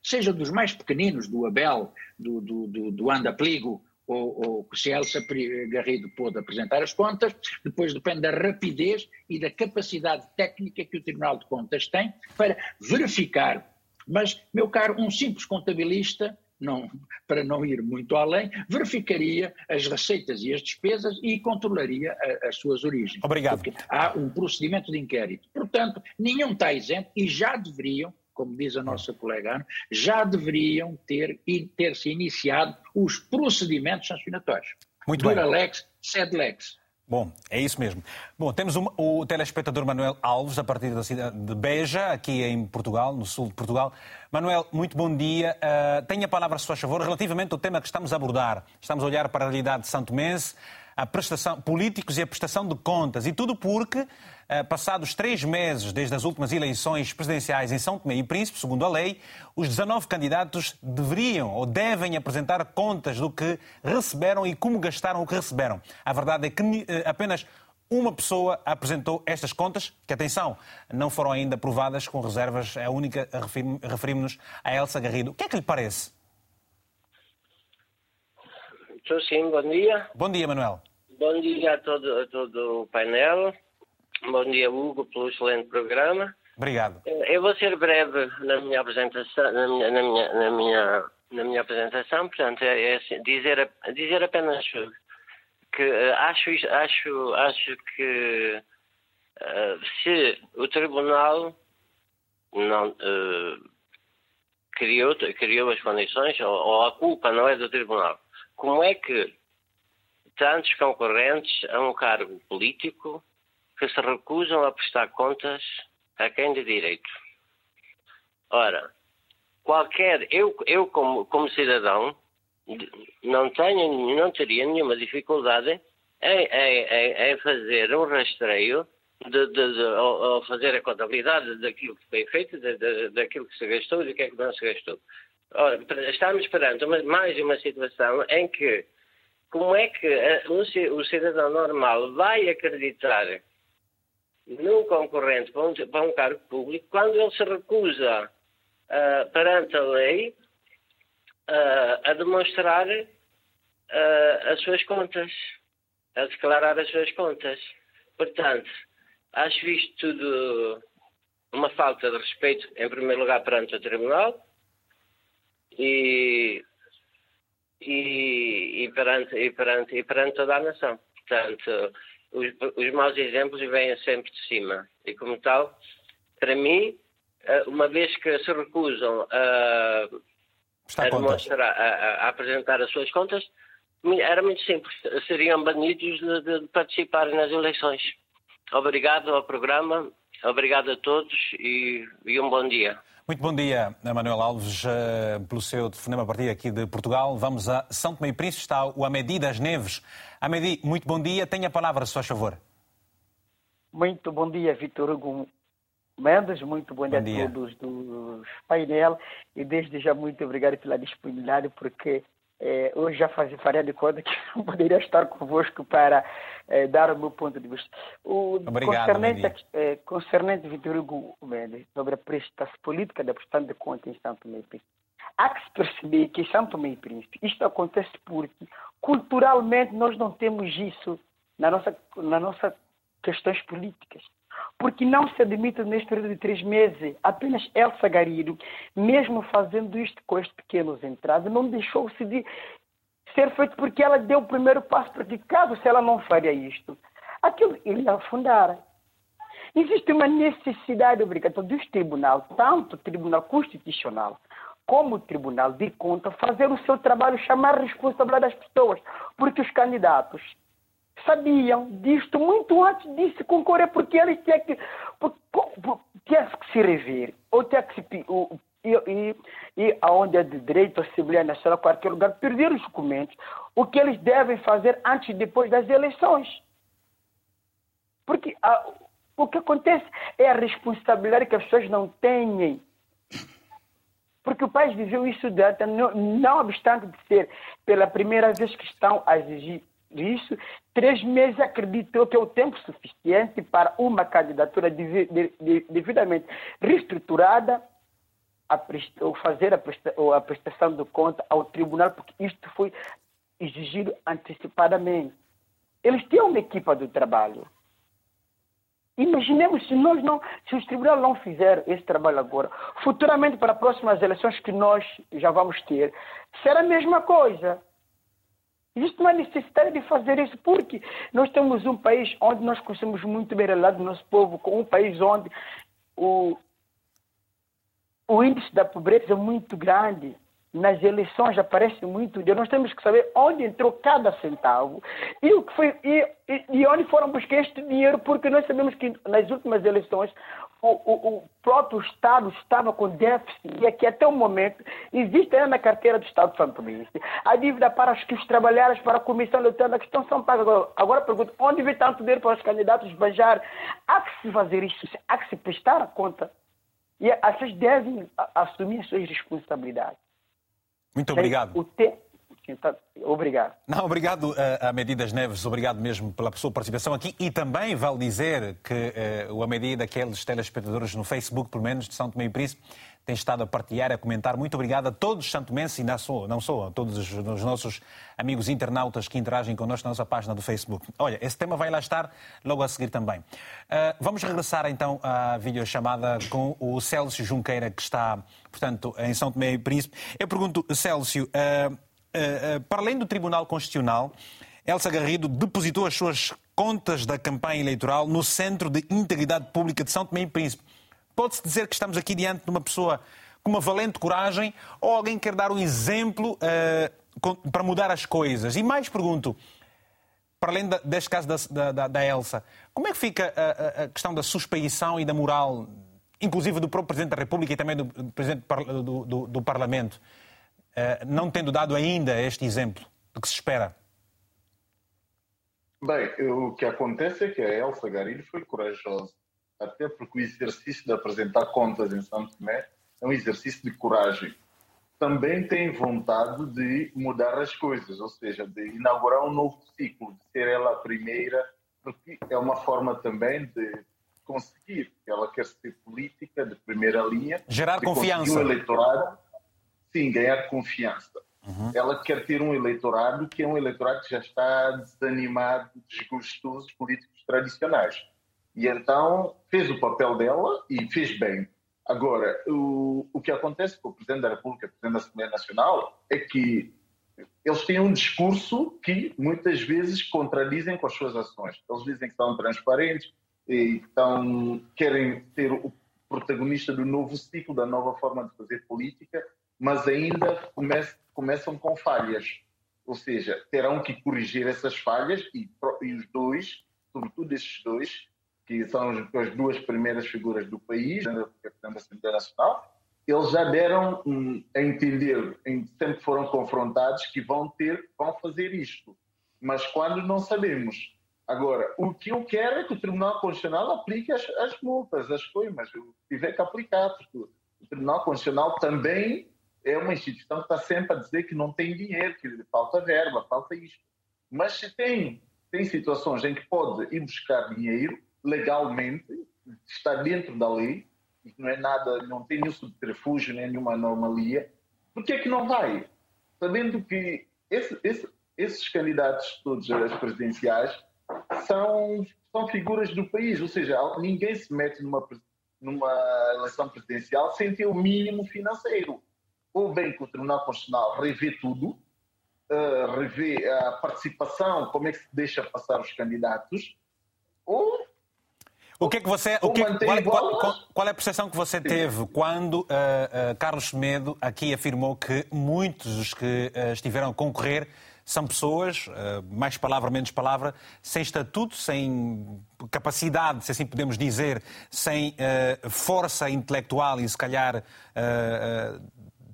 seja dos mais pequeninos, do Abel, do, do, do, do Anda Pligo ou, ou se Elsa Garrido pôde apresentar as contas, depois depende da rapidez e da capacidade técnica que o Tribunal de Contas tem para verificar. Mas, meu caro, um simples contabilista, não, para não ir muito além, verificaria as receitas e as despesas e controlaria a, as suas origens. Obrigado. Porque há um procedimento de inquérito. Portanto, nenhum está isento e já deveriam como diz a nossa colega Ana, já deveriam ter, ter se iniciado os procedimentos sancionatórios. Muito Dura bem. lex, sed lex. Bom, é isso mesmo. Bom, temos um, o telespectador Manuel Alves, a partir da cidade de Beja, aqui em Portugal, no sul de Portugal. Manuel, muito bom dia. Uh, tenha a palavra, se faz favor, relativamente ao tema que estamos a abordar. Estamos a olhar para a realidade de Santo Mense, a prestação, políticos e a prestação de contas. E tudo porque passados três meses desde as últimas eleições presidenciais em São Tomé e Príncipe, segundo a lei, os 19 candidatos deveriam ou devem apresentar contas do que receberam e como gastaram o que receberam. A verdade é que eh, apenas uma pessoa apresentou estas contas, que atenção, não foram ainda aprovadas com reservas, é a única, referimos-nos a Elsa Garrido. O que é que lhe parece? Estou sim, bom dia. Bom dia, Manuel. Bom dia a todo, a todo o painel. Bom dia, Hugo, pelo excelente programa. Obrigado. Eu vou ser breve na minha apresentação, na minha, na minha, na minha, na minha apresentação, portanto, é, é assim, dizer, dizer apenas que uh, acho, acho, acho que uh, se o Tribunal não uh, criou, criou as condições, ou, ou, a culpa não é do Tribunal, como é que tantos concorrentes a um cargo político que se recusam a prestar contas a quem de direito? Ora, qualquer, eu, eu como, como cidadão, não, tenho, não teria nenhuma dificuldade em, em, em fazer um rastreio, de, de, de, ou, fazer a contabilidade daquilo que foi feito, daquilo que se gastou e do que é que não se gastou. Ora, estamos perante uma, mais uma situação em que como é que um, o cidadão normal vai acreditar num concorrente para um, cargo público quando ele se recusa uh, perante a lei uh, a demonstrar uh, as suas contas, a declarar as suas contas. Portanto, acho isto tudo uma falta de respeito, em primeiro lugar, perante o Tribunal e, e, e, perante, e, perante, e perante toda a nação. Portanto, os, os maus exemplos vêm sempre de cima. E, como tal, para mim, eh, uma vez que se recusam a a, demonstrar, a, a, apresentar as suas contas, era muito simples. Seriam banidos de, de participarem nas eleições. Obrigado ao programa, obrigado a todos e, e um bom dia. Muito bom dia, Manuel Alves, eh, pelo seu telefonema a partir aqui de Portugal. Vamos a São Tomé e Príncipe, está o Amedi das Neves. Amedi, muito bom dia, tenha a palavra, se faz favor. Muito bom dia, Vitor Hugo. Mendes, muito bom, bom dia, a todos do painel e desde já muito obrigado pela disponibilidade, porque eh, hoje já fazia, faria de conta que não poderia estar convosco para eh, dar o meu ponto de vista. O, obrigado, concernente, eh, concernente Vitor Hugo Mendes, sobre a prestação política da prestação de contas em Santo Tomé e Príncipe. Há que se perceber que em Santo Tomé e Príncipe isto acontece porque culturalmente nós não temos isso na nossa, na nossa questões políticas porque não se admite neste período de três meses. Apenas Elsa Garido, mesmo fazendo isto com estes pequenos entradas, não deixou-se de ser feito porque ela deu o primeiro passo, porque caso se ela não faria isto, aquilo iria afundar. Existe uma necessidade obrigatória dos tribunais, tanto o Tribunal Constitucional como o Tribunal de Contas, fazer o seu trabalho, chamar a responsabilidade das pessoas, porque os candidatos sabiam disto muito antes de se concorrer, porque eles tinham que, tinham que se rever, ou tinham que se. E, e, e aonde é de direito, a Assembleia Nacional, qualquer lugar, perder os documentos, o que eles devem fazer antes e depois das eleições. Porque a, o que acontece é a responsabilidade que as pessoas não têm. Porque o país viveu isso data, não, não obstante de ser pela primeira vez que estão a exigir isso, três meses acreditou que é o tempo suficiente para uma candidatura devidamente reestruturada a fazer a, prestação de conta ao tribunal, porque isto foi exigido antecipadamente. Eles têm uma equipa do trabalho. Imaginemos se nós não, se os tribunais não fizerem esse trabalho agora, futuramente para as próximas eleições que nós já vamos ter, será a mesma coisa. Existe uma necessidade de fazer isso, porque nós temos um país onde nós conhecemos muito bem o do nosso povo, com um país onde o, o índice da pobreza é muito grande. Nas eleições aparece muito dinheiro. Nós temos que saber onde entrou cada centavo e, o que foi, e, e, e onde foram buscar este dinheiro, porque nós sabemos que nas últimas eleições o, o, o, próprio Estado estava com déficit e aqui até o momento existe ainda na carteira do Estado de Santo Tomé a dívida para os que os trabalharam para a Comissão Eleitoral da questão são pagas. Agora, agora pergunto, onde vem tanto dinheiro para os candidatos banjar? Há que se fazer isso, há que se prestar a conta e as pessoas devem assumir as suas responsabilidades. Muito obrigado. O, te, Tá. Obrigado. Não, obrigado a, a Medidas Neves, obrigado mesmo pela sua participação aqui e também vale dizer que uh, o Amedi daqueles telespectadores no Facebook, pelo menos, de São Tomé e Príncipe, tem estado a partilhar, a comentar. Muito obrigado a todos os santomenses e não só, não só a todos os, os, nossos amigos internautas que interagem connosco na nossa página do Facebook. Olha, esse tema vai lá estar logo a seguir também. Uh, vamos regressar então à videochamada com o Célcio Junqueira, que está, portanto, em São Tomé e Príncipe. Eu pergunto, Célcio, uh, uh, para além do Tribunal Constitucional, Elsa Garrido depositou as suas contas da campanha eleitoral no Centro de Integridade Pública de São Tomé e Príncipe. Pode-se dizer que estamos aqui diante de uma pessoa com uma valente coragem ou alguém quer dar um exemplo uh, para mudar as coisas? E mais pergunto, para além deste caso da, da, da, Elsa, como é que fica a, a, questão da suspeição e da moral, inclusive do próprio Presidente da República e também do Presidente do, do, do Parlamento, não tendo dado ainda este exemplo do que se espera? Bem, o que acontece é que a Elsa Garilho foi corajosa até porque o exercício de apresentar contas em São Tomé é um exercício de coragem. Também tem vontade de mudar as coisas, ou seja, de inaugurar um novo ciclo, de ser ela a primeira, porque é uma forma também de conseguir. Ela quer ser política de primeira linha. Gerar confiança. Um eleitorado, sim, ganhar confiança. Uhum. Ela quer ter um eleitorado que é um eleitorado que já está desanimado, desgostoso dos políticos tradicionais. E então fez o papel dela e fez bem. Agora, o, o que acontece com o Presidente da República, o Presidente da Assembleia Nacional, é que eles têm um discurso que muitas vezes contradizem com as suas ações. Eles dizem que são transparentes e estão, querem ser o protagonista do novo ciclo, da nova forma de fazer política, mas ainda come, começam com falhas. Ou seja, terão que corrigir essas falhas e, e os dois, sobretudo esses dois, que são as duas primeiras figuras do país, da Assembleia Nacional, eles já deram um, a entender, sempre foram confrontados, que vão ter, vão fazer isto. Mas quando não sabemos. Agora, o que eu quero é que o Tribunal Constitucional aplique as, as multas, as coimas, tiver que aplicar, porque o Tribunal Constitucional também é uma instituição que está sempre a dizer que não tem dinheiro, que falta verba, falta isto. Mas se tem, tem situações em que pode ir buscar dinheiro, legalmente, está dentro da lei, não é nada, não tem nenhum subterfúgio, nem nenhuma anomalia, por que é que não vai? Sabendo que esse, esse, esses candidatos todos às presidenciais são, são figuras do país, ou seja, ninguém se mete numa, numa eleição presidencial sem ter o mínimo financeiro. Ou bem que o Tribunal Constitucional revê tudo, uh, revê a participação, como é que se deixa passar os candidatos, ou o que é que você, o que, qual, qual, qual, é a percepção que você teve quando uh, uh, Carlos Medo aqui afirmou que muitos dos que uh, estiveram a concorrer são pessoas, mais palavra, menos palavra, sem estatuto, sem capacidade, se assim podemos dizer, sem força intelectual e se calhar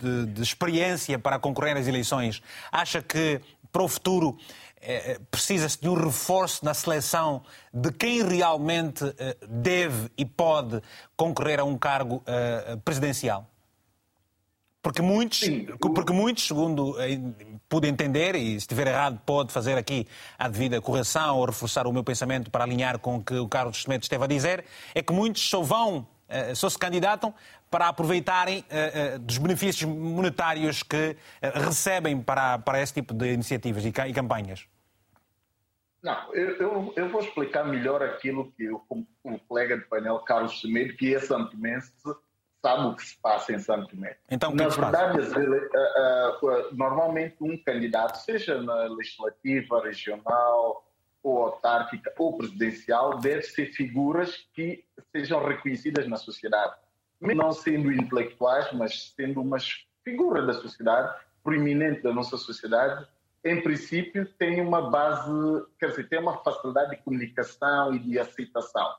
de, de experiência para concorrer às eleições. Acha que para o futuro é, é, precisa-se de um reforço na seleção de quem realmente é, deve e pode concorrer a um cargo presidencial? Porque muitos, porque muitos, segundo pude entender, e se estiver errado, pode fazer aqui a devida correção ou reforçar o meu pensamento para alinhar com o que o Carlos Schmidt esteve a dizer, é que muitos só vão, só se candidatam para aproveitarem dos benefícios monetários que recebem para, para esse tipo de iniciativas e campanhas. Não, eu, eu, eu, vou explicar melhor aquilo que o, o colega de painel, Carlos Semedo, que é santomense, sabe o que se passa em Santo Tomé. Então, na verdade, uh, uh, normalmente um candidato, seja na legislativa, regional, ou autárquica, ou presidencial, deve ser figuras que sejam reconhecidas na sociedade. Não sendo intelectuais, mas sendo umas figuras da sociedade, proeminente da nossa sociedade, em princípio, tem uma base, quer dizer, tem uma facilidade de comunicação e de aceitação.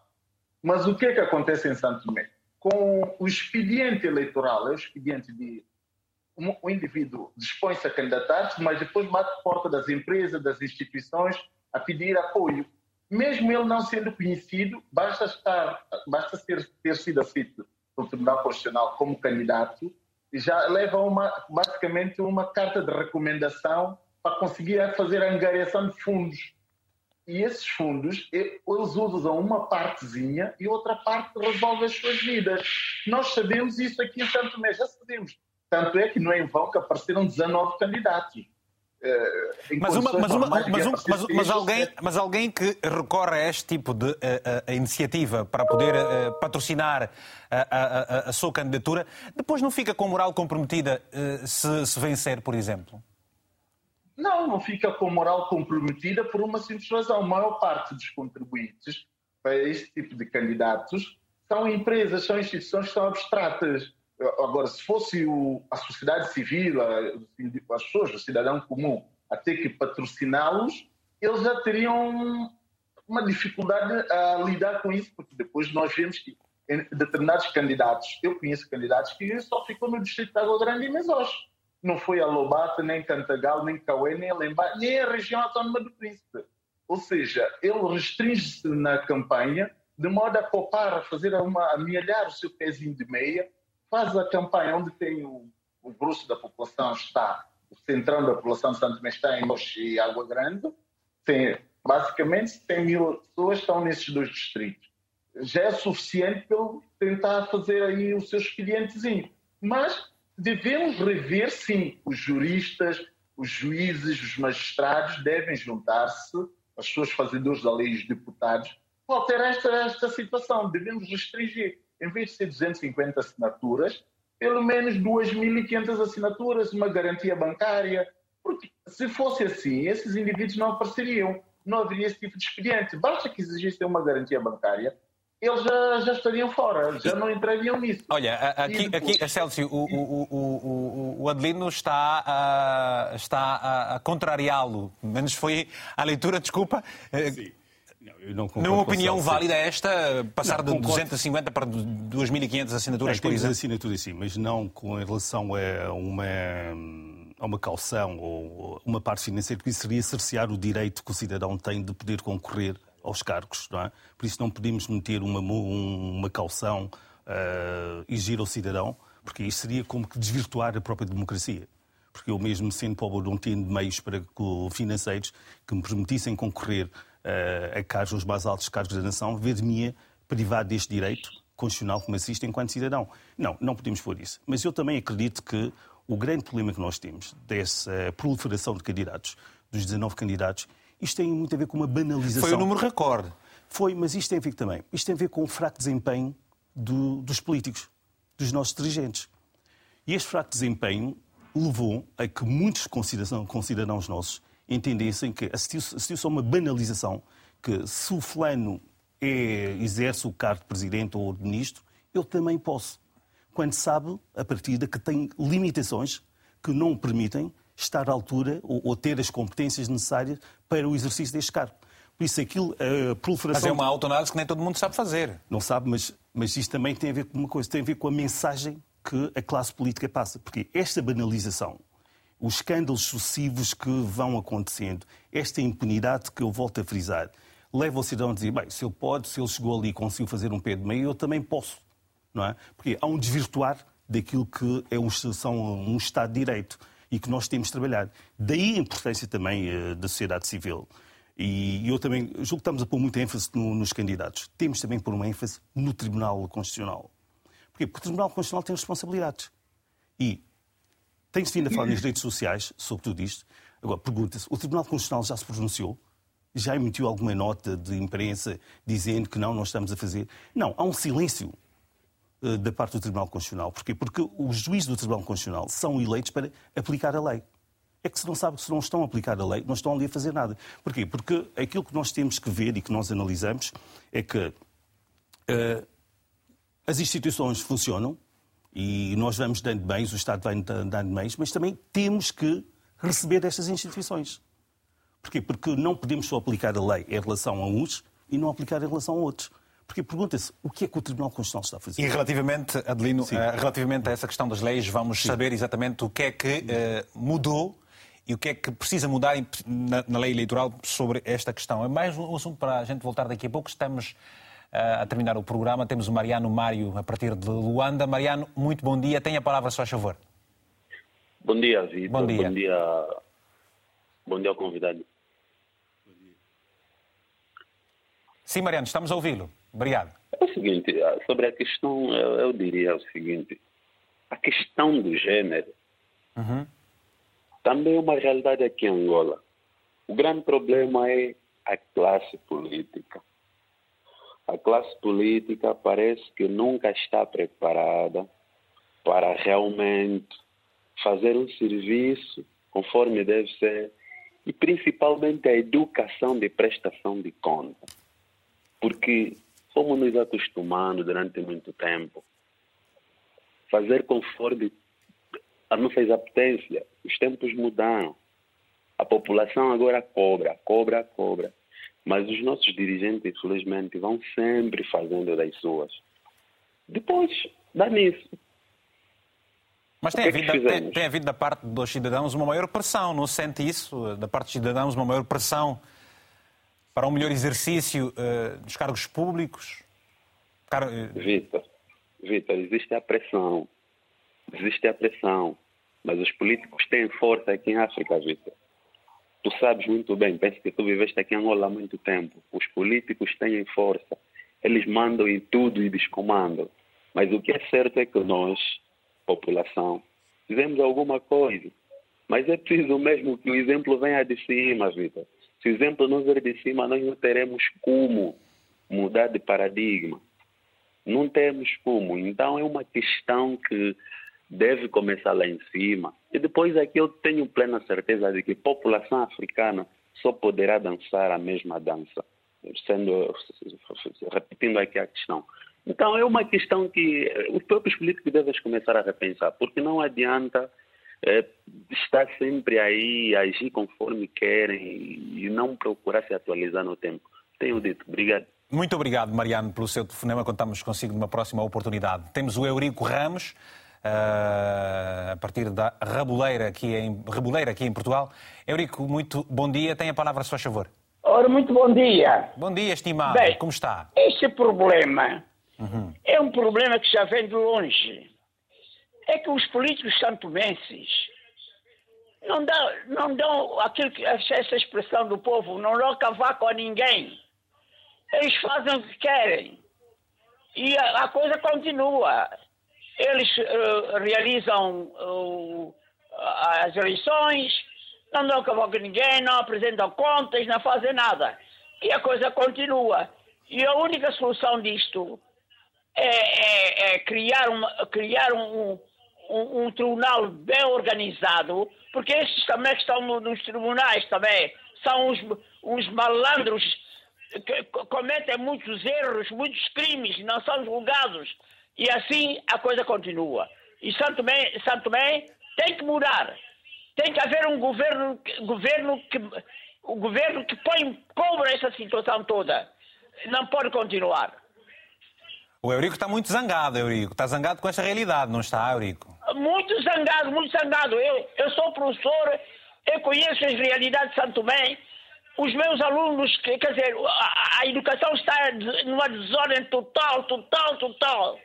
Mas o que é que acontece em Santo Tomé? Com o expediente eleitoral, é o expediente de um, o indivíduo dispõe-se a candidatar mas depois bate porta das empresas, das instituições, a pedir apoio. Mesmo ele não sendo conhecido, basta estar, basta ter, ter sido aceito pelo Tribunal Constitucional como candidato já leva uma, basicamente uma carta de recomendação para conseguir fazer a angariação de fundos. E esses fundos, eles usam uma partezinha e outra parte resolve as suas vidas. Nós sabemos isso aqui em Santo Tomé, já sabemos. Tanto é que não é em vão que apareceram 19 candidatos. Eh, mas, uma, mas, uma, mas, mas, mas, alguém, mas alguém que recorre a este tipo de a, a, a iniciativa para poder a, patrocinar a, sua candidatura, depois não fica com moral comprometida eh, se, se vencer, por exemplo? Não, não fica com moral comprometida por uma simples razão. A maior parte dos contribuintes para este tipo de candidatos são empresas, são instituições que são abstratas. Agora, se fosse o, a sociedade civil, as pessoas, o cidadão comum, a ter que patrociná-los, eles já teriam uma dificuldade a lidar com isso, porque depois nós vemos que determinados candidatos, eu conheço candidatos que só ficam no distrito de Água Grande e Mesós. Não foi a Lobato, nem Cantagal, nem Cauê, nem Alemba, nem a região autónoma do Príncipe. Ou seja, ele restringe-se na campanha de modo a poupar, a fazer uma, amealhar o seu pezinho de meia faz a campanha onde tem o, o grosso da população está, o centrão da população de Santo está em Mochi e Água Grande, tem, basicamente 100 mil pessoas estão nesses dois distritos. Já é suficiente para tentar fazer aí o seu expedientezinho. Mas devemos rever, sim, os juristas, os juízes, os magistrados devem juntar-se, as pessoas fazedoras da lei, os deputados, para alterar esta, esta situação. Devemos restringir em vez de ser 250 assinaturas, pelo menos 2.500 assinaturas, uma garantia bancária. Porque se fosse assim, esses indivíduos não apareceriam, não haveria esse tipo de expediente. Basta que exigissem uma garantia bancária, eles já, já estariam fora, já não entrariam nisso. Olha, aqui, depois... aqui Celso, o, o, o, o, Adelino está a, está a, a contrariá-lo, menos foi a leitura, desculpa. Sim. Não, não uma opinião válida esta, passar não, de 250 para 2.500 assinaturas, é, por exemplo? assinaturas sim, mas não com relação a uma, a uma caução ou uma parte financeira, porque isso seria cercear o direito que o cidadão tem de poder concorrer aos cargos. Não é? Por isso não podemos meter uma, uma caução uh, exigir ao cidadão, porque isso seria como que desvirtuar a própria democracia porque eu mesmo sendo pobre não tendo meios para, financeiros que me permitissem concorrer a cargos os mais altos cargos da nação, ver-me privado deste direito constitucional me assiste enquanto cidadão. Não, não podemos pôr isso. Mas eu também acredito que o grande problema que nós temos dessa proliferação de candidatos, dos 19 candidatos, isto tem muito a ver com uma banalização. Foi o número recorde. Foi, mas isto tem a ver também. Isto tem a ver com o fraco desempenho do, dos políticos, dos nossos dirigentes. E este fraco desempenho levou a que muitos concidadãos nossos entendessem que assistiu-se assistiu a uma banalização, que se o fulano é, exerce o cargo de presidente ou de ministro, eu também posso. Quando sabe, a partida, que tem limitações que não permitem estar à altura ou, ou ter as competências necessárias para o exercício deste cargo. Por isso, aquilo, a proliferação... Mas é uma autoanálise que nem todo mundo sabe fazer. Não sabe, mas, mas isto também tem a ver com uma coisa, tem a ver com a mensagem que a classe política passa. Porque esta banalização os escândalos sucessivos que vão acontecendo, esta impunidade que eu volto a frisar, leva o cidadão a dizer, bem, se ele pode, se ele chegou ali e conseguiu fazer um pé de meio, eu também posso. Não é? Porque há um desvirtuar daquilo que é um, são um Estado de Direito e que nós temos de trabalhar. Daí a importância também uh, da sociedade civil. E eu também julgo que estamos a pôr muita ênfase no, nos candidatos. Temos também pôr uma ênfase no Tribunal Constitucional. Porquê? Porque o Tribunal Constitucional tem responsabilidades. E tem-se vindo a falar nas redes sociais sobre tudo isto. Agora, pergunta-se, o Tribunal Constitucional já se pronunciou? Já emitiu alguma nota de imprensa dizendo que não, nós estamos a fazer? Não, há um silêncio uh, da parte do Tribunal Constitucional. Porquê? Porque os juízes do Tribunal Constitucional são eleitos para aplicar a lei. É que se não sabe que se não estão a aplicar a lei, não estão ali a fazer nada. Porquê? Porque aquilo que nós temos que ver e que nós analisamos é que uh, as instituições funcionam, e nós vamos dando bens, o Estado vai dando bens, mas também temos que receber destas instituições. Porquê? Porque não podemos só aplicar a lei em relação a uns e não aplicar em relação a outros. Porque pergunta-se o que é que o Tribunal Constitucional está a fazer. E relativamente, Adelino, uh, relativamente a essa questão das leis, vamos Sim. saber exatamente o que é que uh, mudou e o que é que precisa mudar na, na, lei eleitoral sobre esta questão. É mais um assunto para a gente voltar daqui a pouco. Estamos a terminar o programa. Temos o Mariano Mário a partir de Luanda. Mariano, muito bom dia. Tenha a palavra, só a favor. Bom dia, Vitor. Bom dia. Bom dia, bom dia ao convidado. Sim, Mariano, estamos a ouvi-lo. Obrigado. É o seguinte, sobre a questão, eu, eu diria o seguinte: a questão do gênero uhum. também é uma realidade aqui em Angola. O grande problema é a classe política. A classe política parece que nunca está preparada para realmente fazer um serviço conforme deve ser e principalmente a educação de prestação de conta. Porque fomos nos acostumando durante muito tempo fazer conforme a nossa apetência. Os tempos mudaram. A população agora cobra, cobra, cobra. Mas os nossos dirigentes, infelizmente, vão sempre fazendo das suas. Depois, dá nisso. Mas tem, é havido, tem, tem, havido da parte dos cidadãos uma maior pressão, não se sente isso? Da parte dos cidadãos uma maior pressão para um melhor exercício uh, dos cargos públicos? Car... Eh, Vitor, Vitor, existe a pressão. Existe a pressão. Mas os políticos têm força aqui em África, Vitor. Tu sabes muito bem, penso que tu viveste aqui em Angola há muito tempo. Os políticos têm força. Eles mandam em tudo e descomandam. Mas o que é certo é que nós, população, fizemos alguma coisa. Mas é preciso mesmo que o exemplo venha de cima, Vitor. Se o exemplo não vier de cima, nós não teremos como mudar de paradigma. Não temos como. Então é uma questão que deve começar lá em cima. E depois aqui eu tenho plena certeza de que a população africana só poderá dançar a mesma dança, sendo repetindo aqui a questão. Então é uma questão que eh, os próprios políticos devem começar a repensar, porque não adianta é, estar sempre aí, agir conforme querem e não procurar se atualizar no tempo. Tenho dito. Obrigado. Muito obrigado, Mariano, pelo seu telefonema. Contamos consigo numa próxima oportunidade. Temos o Eurico Ramos, a partir da Raboleira aqui, em, Raboleira, aqui em Portugal. Eurico, muito bom dia. Tem a palavra, se faz favor. Ora, muito bom dia. Bom dia, estimado. Bem, Como está? Este problema uhum. é um problema que já vem de longe. É que os políticos santomenses não dão, não dão aquilo que, essa expressão do povo, não dão cavaco a ninguém. Eles fazem o que querem. E a, a coisa continua. Eles uh, realizam uh, as eleições, não dão cavoco ninguém, não apresentam contas, não fazem nada. E a coisa continua. E a única solução disto é, é, é criar, uma, criar um, um, um, tribunal bem organizado, porque esses também que estão nos tribunais também são uns, uns malandros que cometem muitos erros, muitos crimes, não são julgados. E assim a coisa continua. E Santo Tomé, Santo Tomé tem que mudar. Tem que haver um governo, governo que, o governo que põe cobra essa situação toda. Não pode continuar. O Eurico está muito zangado, Eurico. Está zangado com esta realidade, não está, Eurico? Muito zangado, muito zangado. Eu, eu sou professor, eu conheço as realidades de Santo Tomé. Os meus alunos, quer dizer, a, a educação está numa desordem total, total, total.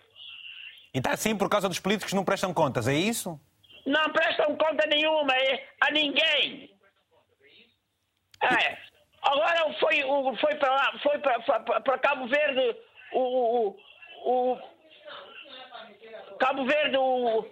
E está assim por causa dos políticos que não prestam contas, é isso? Não prestam conta nenhuma é, a ninguém. É. Agora foi, foi para foi para Cabo Verde o, o, o Cabo Verde o,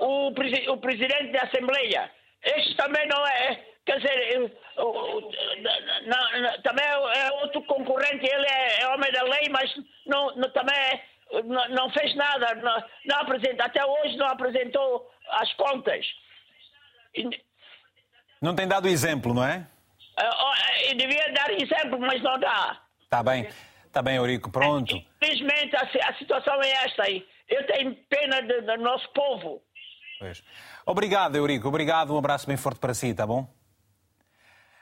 o, o presidente da Assembleia. Este também não é. Quer dizer, não, não, também é outro concorrente, ele é, é homem da lei, mas não, não também é, não, fez nada, não, não apresenta, até hoje não apresentou as contas. Não tem dado exemplo, não é? Eu, eu devia dar exemplo, mas não dá. Está bem. Está bem, Eurico, pronto. Infelizmente, a, a, situação é esta aí. Eu tenho pena do, do nosso povo. Pois. Obrigado, Eurico. Obrigado. Um abraço bem forte para si, está bom?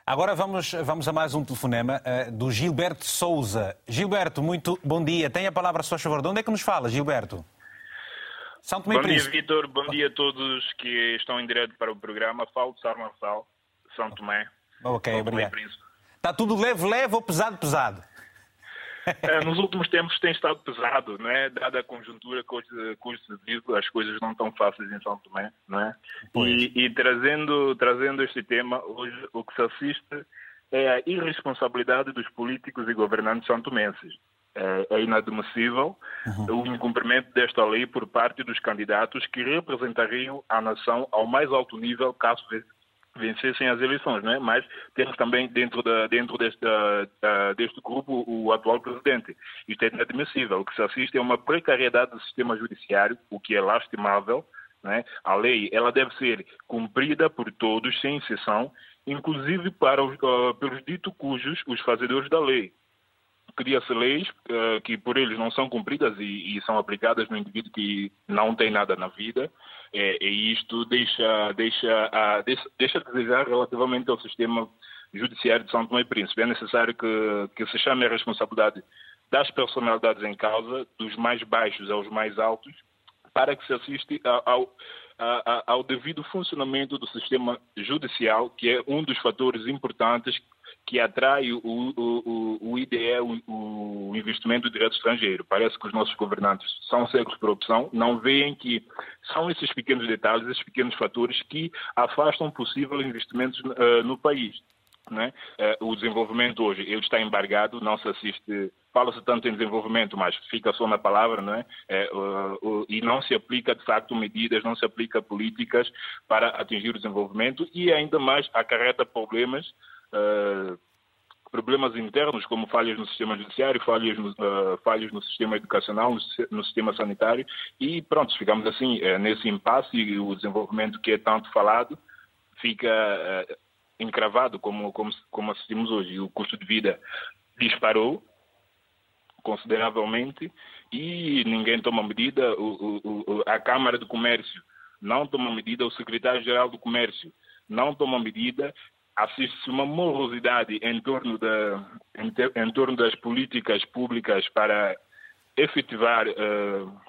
Agora vamos, vamos a mais um telefonema uh, do Gilberto Souza. Gilberto, muito bom dia. Tem a palavra, a sua favor. De onde é que nos fala, Gilberto? São Tomé bom dia, Vitor. Bom dia a todos que estão em direto para o programa. Falo de Sarmançal, São Tomé. Ok, São obrigado. Está tudo leve, leve ou pesado, pesado? Eh, nos últimos tempos tem estado pesado, não é? Dada a conjuntura hoje se vive, as coisas não estão fáceis em São Tomé, não é? E, e, trazendo, trazendo este tema, hoje o que se assiste é a irresponsabilidade dos políticos e governantes santomenses. É, é inadmissível uhum. o incumprimento desta lei por parte dos candidatos que representariam a nação ao mais alto nível caso vencessem as eleições, né? mas temos também dentro, da, dentro deste, deste grupo o atual presidente. Isto é inadmissível. O que se assiste é uma precariedade do sistema judiciário, o que é lastimável. Né? A lei ela deve ser cumprida por todos, sem exceção, inclusive para os, uh, pelos dito cujos os fazedores da lei cria-se leis uh, que por eles não são cumpridas e, e, são aplicadas no indivíduo que não tem nada na vida é, e isto deixa, deixa, uh, deixa, deixa a desejar relativamente ao sistema judiciário de São Tomé e Príncipe. É necessário que, que se chame a responsabilidade das personalidades em causa, dos mais baixos aos mais altos, para que se assista ao, ao, ao devido funcionamento do sistema judicial, que é um dos fatores importantes que atrai o, o, o, IDE, o, o, investimento do direito estrangeiro. Parece que os nossos governantes são cegos por opção, não veem que são esses pequenos detalhes, esses pequenos fatores que afastam possível investimentos uh, no país. Né? Uh, o desenvolvimento hoje ele está embargado, não se assiste, fala-se tanto em desenvolvimento, mas fica só na palavra, não é? Uh, uh, e não se aplica de facto medidas, não se aplica políticas para atingir o desenvolvimento e ainda mais acarreta problemas uh, problemas internos, como falhas no sistema judiciário, falhas no, uh, falhas no sistema educacional, no, sistema sanitário, e pronto, ficamos assim uh, nesse impasse e o desenvolvimento que é tanto falado fica encravado, como, como, como assistimos hoje. O custo de vida disparou consideravelmente e ninguém toma medida. O, o, o, a Câmara do Comércio não toma medida, o secretário-geral do Comércio não toma medida assiste-se uma morosidade em torno, da, em, em, torno das políticas públicas para efetivar, uh,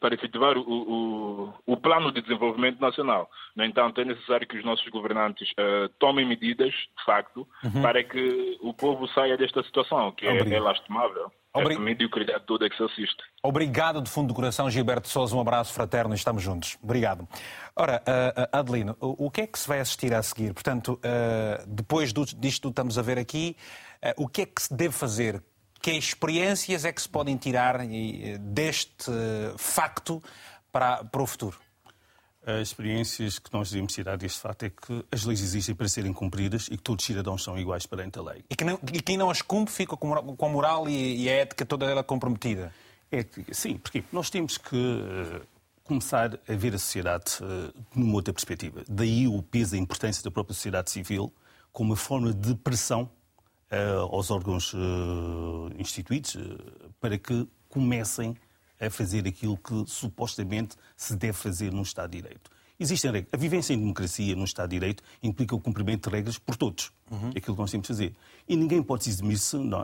para efetivar o, o, o, plano de desenvolvimento nacional. No entanto, é necessário que os nossos governantes uh, tomem medidas, de facto, uhum. para que o povo saia desta situação, que é, é lastimável. Obrig... Essa mediocridade toda que se assiste. Obrigado de fundo do coração, Gilberto Souza. Um abraço fraterno e estamos juntos. Obrigado. Ora, uh, Adelino, o, que é que se vai assistir a seguir? Portanto, uh, depois do, disto que estamos a ver aqui, o que é que se deve fazer? Que experiências é que se podem tirar deste facto para, para o futuro? As experiências que nós devemos tirar deste fato é que as leis existem para serem cumpridas e que todos os cidadãos são iguais perante a lei. E, que não, e quem não as cumpre fica com a moral e, e a ética toda ela comprometida? É, sim, porque nós temos que uh, começar a ver a sociedade uh, numa outra perspectiva. Daí o peso e a importância da própria sociedade civil como uma forma de pressão aos órgãos instituídos para que comecem a fazer aquilo que supostamente se deve fazer num Estado de Direito. Existem regras. A vivência em democracia num Estado de Direito implica o cumprimento de regras por todos. Uhum. É aquilo que nós temos de fazer. E ninguém pode se eximir-se uh,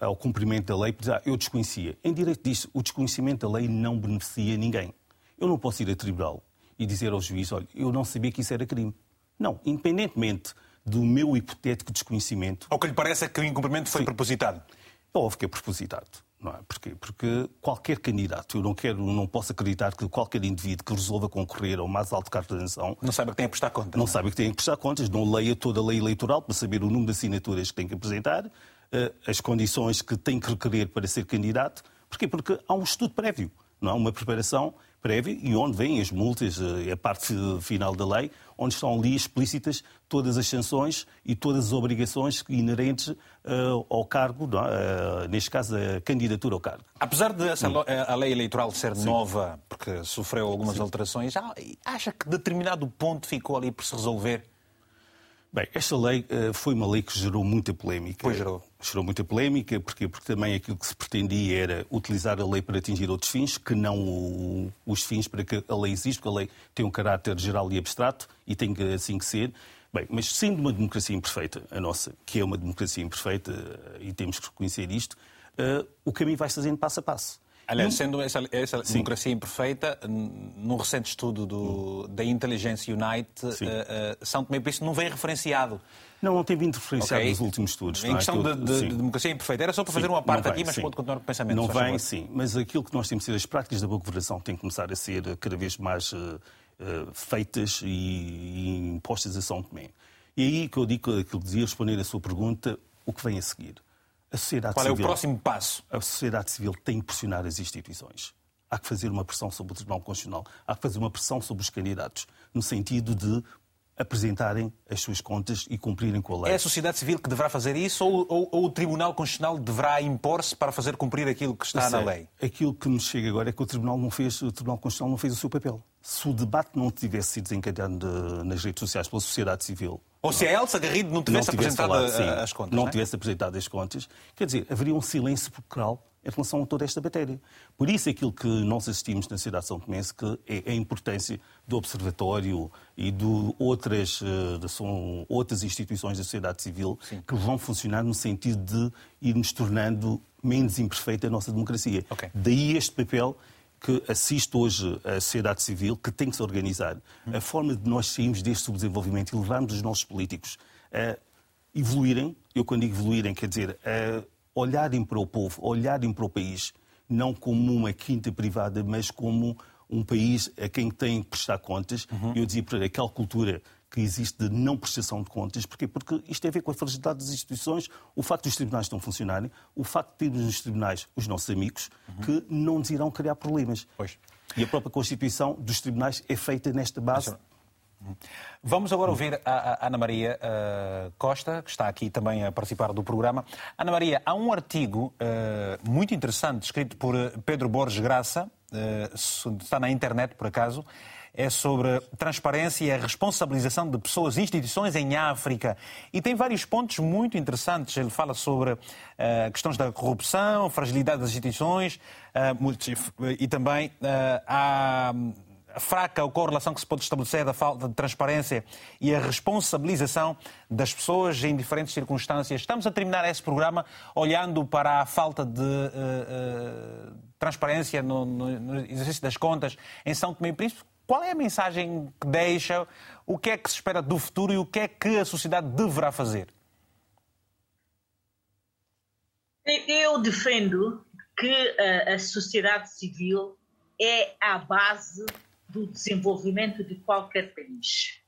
ao cumprimento da lei por dizer, ah, eu desconhecia. Em direito disso, o desconhecimento da lei não beneficia ninguém. Eu não posso ir a tribunal e dizer ao juiz, olha, eu não sabia que isso era crime. Não, independentemente do meu hipotético desconhecimento... Ou que lhe parece é que o incumprimento foi Sim. propositado? É óbvio que é propositado. Não é? Porquê? Porque qualquer candidato, eu não quero, não posso acreditar que qualquer indivíduo que resolva concorrer ao mais alto cargo de atenção não sabe que tem que prestar contas. Não, não é? sabe que tem que prestar contas, não leia toda a lei eleitoral para saber o número de assinaturas que tem que apresentar, eh, as condições que tem que requerer para ser candidato. Porquê? Porque há um estudo prévio, não há uma preparação prévia e onde vêm as multas, eh, a parte final da lei, onde estão ali explícitas todas as sanções e todas as obrigações inerentes uh, ao cargo, uh, neste caso, a candidatura ao cargo. Apesar de essa, a lei eleitoral ser Sim. nova, porque sofreu algumas Sim. alterações, acha que determinado ponto ficou ali por se resolver? Bem, esta lei uh, foi uma lei que gerou muita polémica. Pois gerou. Gerou muita polémica, porque, porque também aquilo que se pretendia era utilizar a lei para atingir outros fins, que não o, os fins para que a lei existe, porque a lei tem um caráter geral e abstrato e tem que, assim que ser. Bem, mas sendo uma democracia imperfeita, a nossa, que é uma democracia imperfeita, e temos que reconhecer isto, uh, o caminho vai se fazendo passo a passo. Aliás, sendo essa, essa democracia imperfeita, num recente estudo do, da Intelligence Unite, uh, uh, São Tomé e Príncipe não vem referenciado. Não, não teve interferenciado okay. nos últimos estudos. Em questão de, de, de, democracia imperfeita. Era só para fazer sim, uma parte vem, aqui, mas sim. pode continuar com o pensamento. Não vem, sim. Mas aquilo que nós temos ser, as práticas da boa governação têm que começar a ser cada vez mais uh, uh, feitas e, e, impostas a São Tomé. E aí que eu digo aquilo que dizia, responder a sua pergunta, o que vem a seguir. A sociedade Qual civil, é o próximo passo? A sociedade civil tem que pressionar as instituições. Há que fazer uma pressão sobre o Tribunal Constitucional, há que fazer uma pressão sobre os candidatos, no sentido de apresentarem as suas contas e cumprirem com a lei. É a sociedade civil que deverá fazer isso ou, ou, ou o Tribunal Constitucional deverá impor-se para fazer cumprir aquilo que está na lei? Aquilo que nos chega agora é que o Tribunal, não fez, o Tribunal Constitucional não fez o seu papel. Se o debate não tivesse sido desencadeado nas redes sociais pela sociedade civil, ou se a Elsa Garrido não tivesse, não tivesse apresentado falado, sim, as contas. Não, não é? tivesse apresentado as contas, quer dizer, haveria um silêncio procral em relação a toda esta matéria. Por isso, aquilo que nós assistimos na cidade de São Tomé que é a importância do Observatório e de outras, eh, de, são outras instituições da sociedade civil Sim. que vão funcionar no sentido de irmos tornando menos imperfeita a nossa democracia. Okay. Daí este papel que assiste hoje a sociedade civil, que tem que se organizar. A forma de nós sairmos deste subdesenvolvimento e levarmos os nossos políticos a evoluírem, eu quando digo evoluírem, quer dizer, a olharem para o povo, olharem para o país, não como uma quinta privada, mas como um país a quem tem que prestar contas. Uhum. Eu dizia para aquela cultura que existe de não prestação de contas. Porquê? Porque isto tem a ver com a fragilidade das instituições, o facto dos tribunais não funcionarem, o facto de termos nos tribunais os nossos amigos uhum. que não nos irão criar problemas. Pois. E a própria Constituição dos tribunais é feita nesta base. Vamos agora ouvir a, Ana Maria uh, Costa, que está aqui também a participar do programa. Ana Maria, há um artigo uh, muito interessante escrito por Pedro Borges Graça, uh, está na internet por acaso, é sobre transparência e a responsabilização de pessoas e instituições em África. E tem vários pontos muito interessantes. Ele fala sobre uh, questões da corrupção, fragilidade das instituições uh, e também uh, a fraca correlação que se pode estabelecer da falta de transparência e a responsabilização das pessoas em diferentes circunstâncias. Estamos a terminar esse programa olhando para a falta de uh, uh, transparência no, no, no, exercício das contas em São Tomé e Príncipe. Qual é a mensagem que deixa? O que é que se espera do futuro e o que é que a sociedade deverá fazer? Eu defendo que a sociedade civil é a base do desenvolvimento de qualquer país.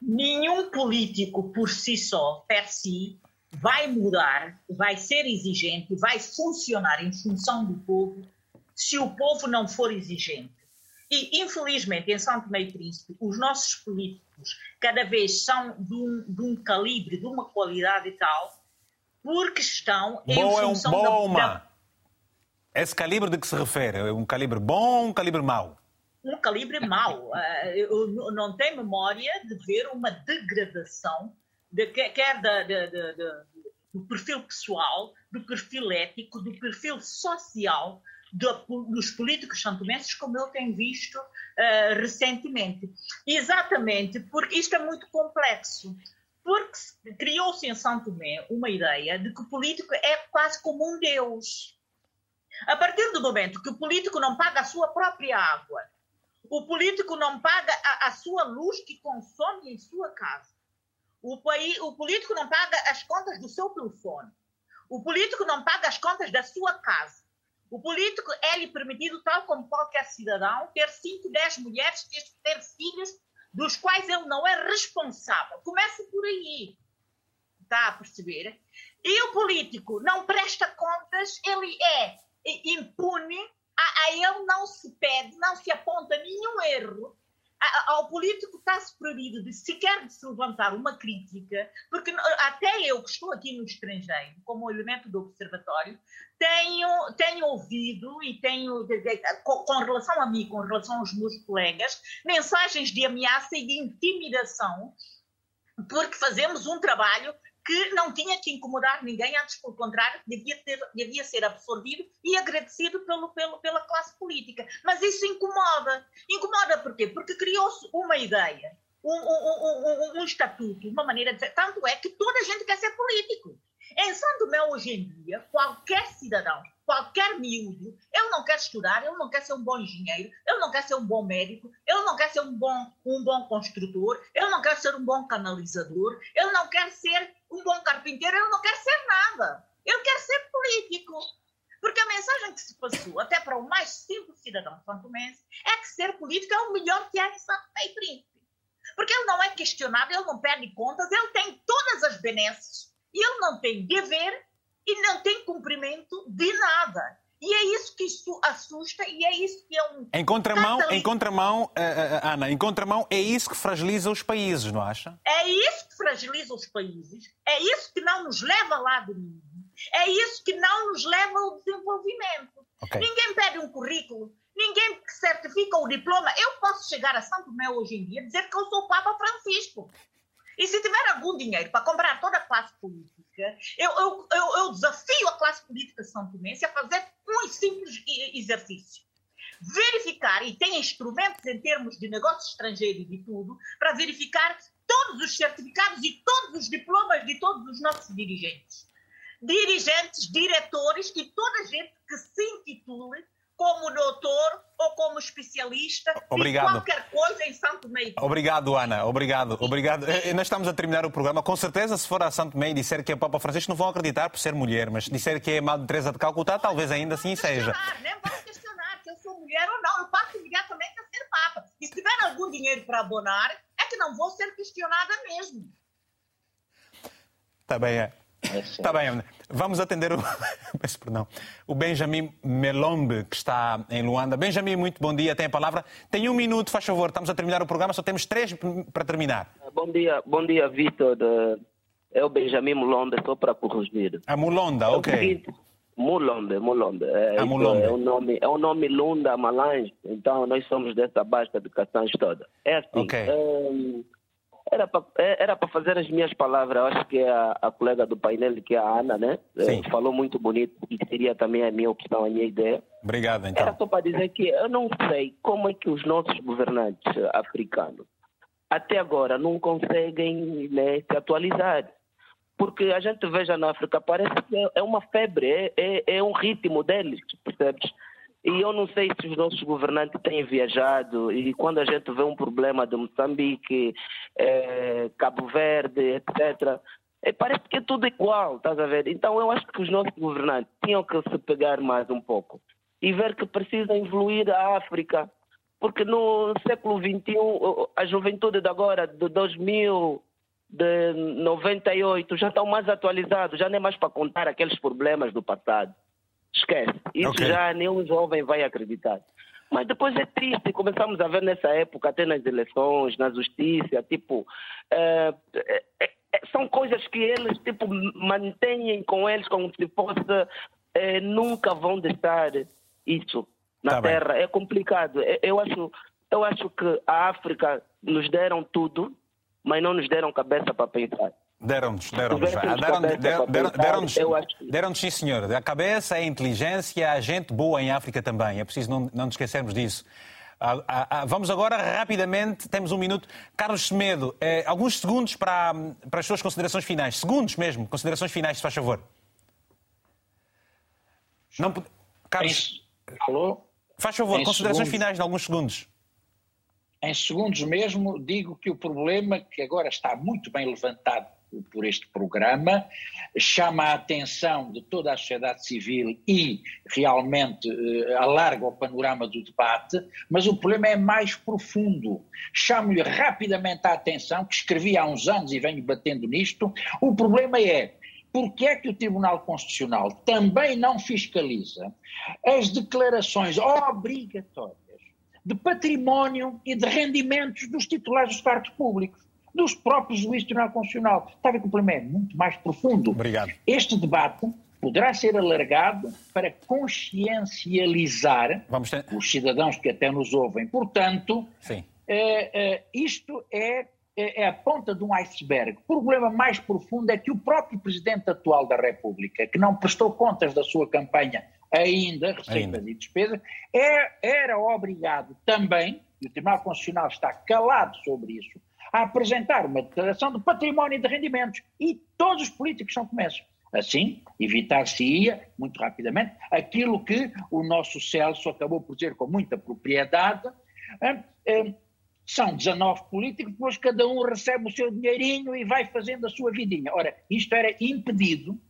Nenhum político por si só, per si, vai mudar, vai ser exigente, vai funcionar em função do povo se o povo não for exigente. E, infelizmente, em São Tomé e Príncipe, os nossos políticos cada vez são de um, de um calibre, de uma qualidade tal, porque estão em bom função é um, bom da, da... Esse calibre de que se refere? É um calibre bom ou um calibre mau? Um calibre mau. Eh, eu não tenho memória de ver uma degradação, de, quer da, de, de, do perfil pessoal, do perfil ético, do perfil social dos políticos santomenses, como eu tenho visto uh, recentemente. Exatamente porque isto é muito complexo. Porque criou-se em São Tomé uma ideia de que o político é quase como um deus. A partir do momento que o político não paga a sua própria água, o político não paga a, a sua luz que consome em sua casa, o, o político não paga as contas do seu telefone, o político não paga as contas da sua casa, o político é-lhe permitido, tal como qualquer cidadão, ter 5, 10 mulheres, ter filhos, dos quais ele não é responsável. Começa por aí. Está a perceber? E o político não presta contas, ele é impune, a, ele não se pede, não se aponta nenhum erro. Ao político está-se proibido de sequer de se levantar uma crítica, porque até eu que estou aqui no estrangeiro, como elemento do observatório, tenho, tenho ouvido e tenho, com relação a mim, com relação aos meus colegas, mensagens de ameaça e de intimidação, porque fazemos um trabalho que não tinha que incomodar ninguém, antes, pelo contrário, devia, ter, devia ser absorvido e agradecido pelo, pelo, pela classe política. Mas isso incomoda. Incomoda porquê? Porque criou-se uma ideia, um, um, um, um, estatuto, uma maneira de dizer. Tanto é que toda a gente quer ser político. Em São Tomé, hoje em dia, qualquer cidadão, qualquer miúdo, ele não quer estudar, ele não quer ser um bom engenheiro, ele não quer ser um bom médico, ele não quer ser um bom, um bom construtor, ele não quer ser um bom canalizador, ele não quer ser um bom carpinteiro, ele não quer ser nada. Ele quer ser político. Porque a mensagem que se passou, até para o mais simples cidadão santomense, é que ser político é o melhor que há em Santo Meio Príncipe. Porque ele não é questionável, ele não perde contas, ele tem todas as benesses e ele não tem dever e não tem cumprimento de nada. E é isso que isso assusta e é isso que é um. Em contramão, em contramão uh, uh, Ana, em contramão, é isso que fragiliza os países, não acha? É isso que fragiliza os países, é isso que não nos leva lá do mundo, é isso que não nos leva ao desenvolvimento. Okay. Ninguém pede um currículo, ninguém certifica o diploma. Eu posso chegar a Santo Tomé hoje em dia e dizer que eu sou o Papa Francisco. E se tiver algum dinheiro para comprar toda a classe política, eu, eu, eu, eu desafio a classe política são tomense a fazer um simples exercício. Verificar, e tem instrumentos em termos de negócio estrangeiro e tudo, para verificar todos os certificados e todos os diplomas de todos os nossos dirigentes. Dirigentes, diretores e toda a gente que se intitule como doutor ou como especialista Obrigado. em qualquer coisa em Santo Meio. Obrigado, Ana. Obrigado. Obrigado. Eh, nós estamos a terminar o programa. Com certeza, se for a Santo Meio e disser que é Papa Francisco, não vão acreditar por ser mulher, mas disser que é Madre Teresa de Calcutá, talvez ainda assim seja. Nem vão questionar se eu sou mulher ou não. Eu passo imediatamente a ser Papa. E se tiver algum dinheiro para abonar, é que não vou ser questionada mesmo. Está bem, é. Está bem, vamos atender o, perdão, o Benjamin Melombe, que está em Luanda. Benjamin, muito bom dia, tem a palavra. Tem um minuto, faz favor, estamos a terminar o programa, só temos três para terminar. Bom dia, bom dia, Vitor. É o Benjamin Mulonda, só para corrigir. A Mulonda, é ok. Mulonda, Mulonda. É, a Mulonda. É um nome, é um nome Lunda Malange, então nós somos dessa baixa de Caçãs toda. É assim. Okay. É, era para é, era fazer as minhas palavras. Eu acho que é a, a, colega do painel, que é a Ana, né? É, Sim. Falou muito bonito e seria também a minha opção, a minha ideia. Obrigado, então. Era só para dizer que eu não sei como é que os nossos governantes africanos até agora não conseguem né, se atualizar. Porque a gente veja na África, parece que é uma febre, é, é, é um ritmo deles, percebes? E eu não sei se os nossos governantes têm viajado e quando a gente vê um problema de Moçambique, é, Cabo Verde, etc., é, parece que é tudo igual, estás a ver? Então eu acho que os nossos governantes tinham que se pegar mais um pouco e ver que precisa evoluir a África. Porque no século XXI, a juventude de agora, de 2000, de 98, já estão mais atualizados, já nem mais para contar aqueles problemas do passado. Esquece. Isso okay. já nenhum jovem vai acreditar. Mas depois é triste, começamos a ver nessa época, até nas eleições, na justiça, tipo, é, é, são coisas que eles, tipo, mantêm com eles como se fosse, é, nunca vão deixar isso na tá Terra. Bem. É complicado. Eu acho, eu acho que a África nos deram tudo, mas não nos deram cabeça para pensar. Deram-nos, deram-nos. Deram-nos, deram deram sim, senhor. A cabeça, a inteligência, a gente boa em África também. É preciso não, não nos esquecermos disso. Ah, ah, ah, vamos agora rapidamente, temos um minuto. Carlos Semedo, eh, alguns segundos para, para as suas considerações finais. Segundos mesmo, considerações finais, se faz favor. Não, Carlos, Falou? Faz favor, em considerações segundos. finais de alguns segundos. Em segundos mesmo, digo que o problema que agora está muito bem levantado por este programa, chama a atenção de toda a sociedade civil e realmente eh, alarga o panorama do debate, mas o problema é mais profundo. Chamo-lhe rapidamente a atenção, que escrevi há uns anos e venho batendo nisto, o problema é porque é que o Tribunal Constitucional também não fiscaliza as declarações obrigatórias de património e de rendimentos dos titulares dos cargos públicos? Dos próprios juízes do Tribunal Constitucional. Está a ver que o problema é muito mais profundo. Obrigado. Este debate poderá ser alargado para consciencializar ter... os cidadãos que até nos ouvem. Portanto, é, é, isto é, é, é, a ponta de um iceberg. O problema mais profundo é que o próprio Presidente atual da República, que não prestou contas da sua campanha ainda, receitas e despesas, é, era obrigado também, e o Tribunal Constitucional está calado sobre isso, a apresentar uma declaração de património e de rendimentos. E todos os políticos são começos Assim, evitar-se-ia, muito rapidamente, aquilo que o nosso Celso acabou por dizer com muita propriedade. São 19 políticos, depois cada um recebe o seu dinheirinho e vai fazendo a sua vidinha. Ora, isto era impedido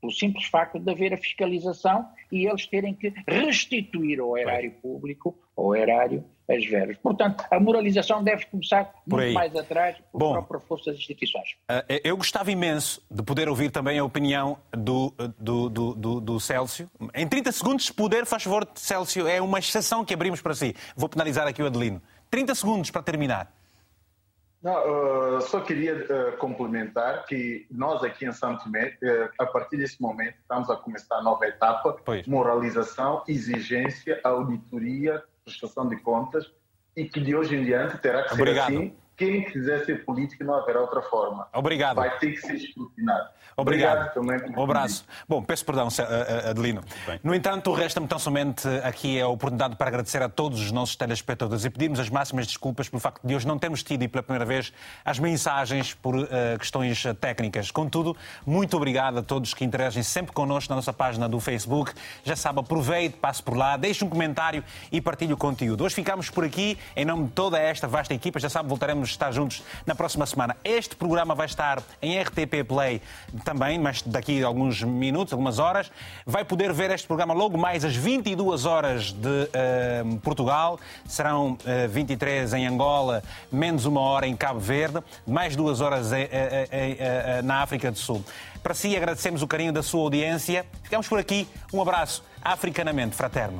pelo simples facto de haver a fiscalização e eles terem que restituir ao erário público, ao erário, as verbas. Portanto, a moralização deve começar muito mais atrás por Bom, própria força das instituições. Eh, eu gostava imenso de poder ouvir também a opinião do, do, do, do, do Célcio. Em 30 segundos, se puder, faz favor, Célcio, é uma exceção que abrimos para si. Vou penalizar aqui o Adelino. 30 segundos para terminar. Não, uh, só queria uh, complementar que nós aqui em Santo Tomé, uh, a partir desse momento, estamos a começar a nova etapa, pois. moralização, exigência, auditoria, prestação de contas, e que de hoje em diante terá que Obrigado. ser assim quem quiser ser político não haverá outra forma. Obrigado. Vai ter que ser escrutinado. Obrigado. Obrigado também. Um abraço. Bom, peço perdão, eh, eh, Adelino. No entanto, resta-me tão somente aqui a oportunidade para agradecer a todos os nossos telespectadores e pedirmos as máximas desculpas pelo facto de hoje não termos tido, e pela primeira vez, as mensagens por uh, questões técnicas. Contudo, muito obrigado a todos que interagem sempre connosco na nossa página do Facebook. Já sabe, aproveite, passe por lá, deixe um comentário e partilhe o conteúdo. Hoje ficamos por aqui, em nome de toda esta vasta equipa. Já sabe, voltaremos estar juntos na próxima semana. Este programa vai estar em RTP Play também, mas daqui a alguns minutos, algumas horas. Vai poder ver este programa logo mais às 22 horas de uh, Portugal. Serão uh, eh, 23 em Angola, menos uma hora em Cabo Verde, mais duas horas na África do Sul. Para si, agradecemos o carinho da sua audiência. Ficamos por aqui. Um abraço africanamente fraterno.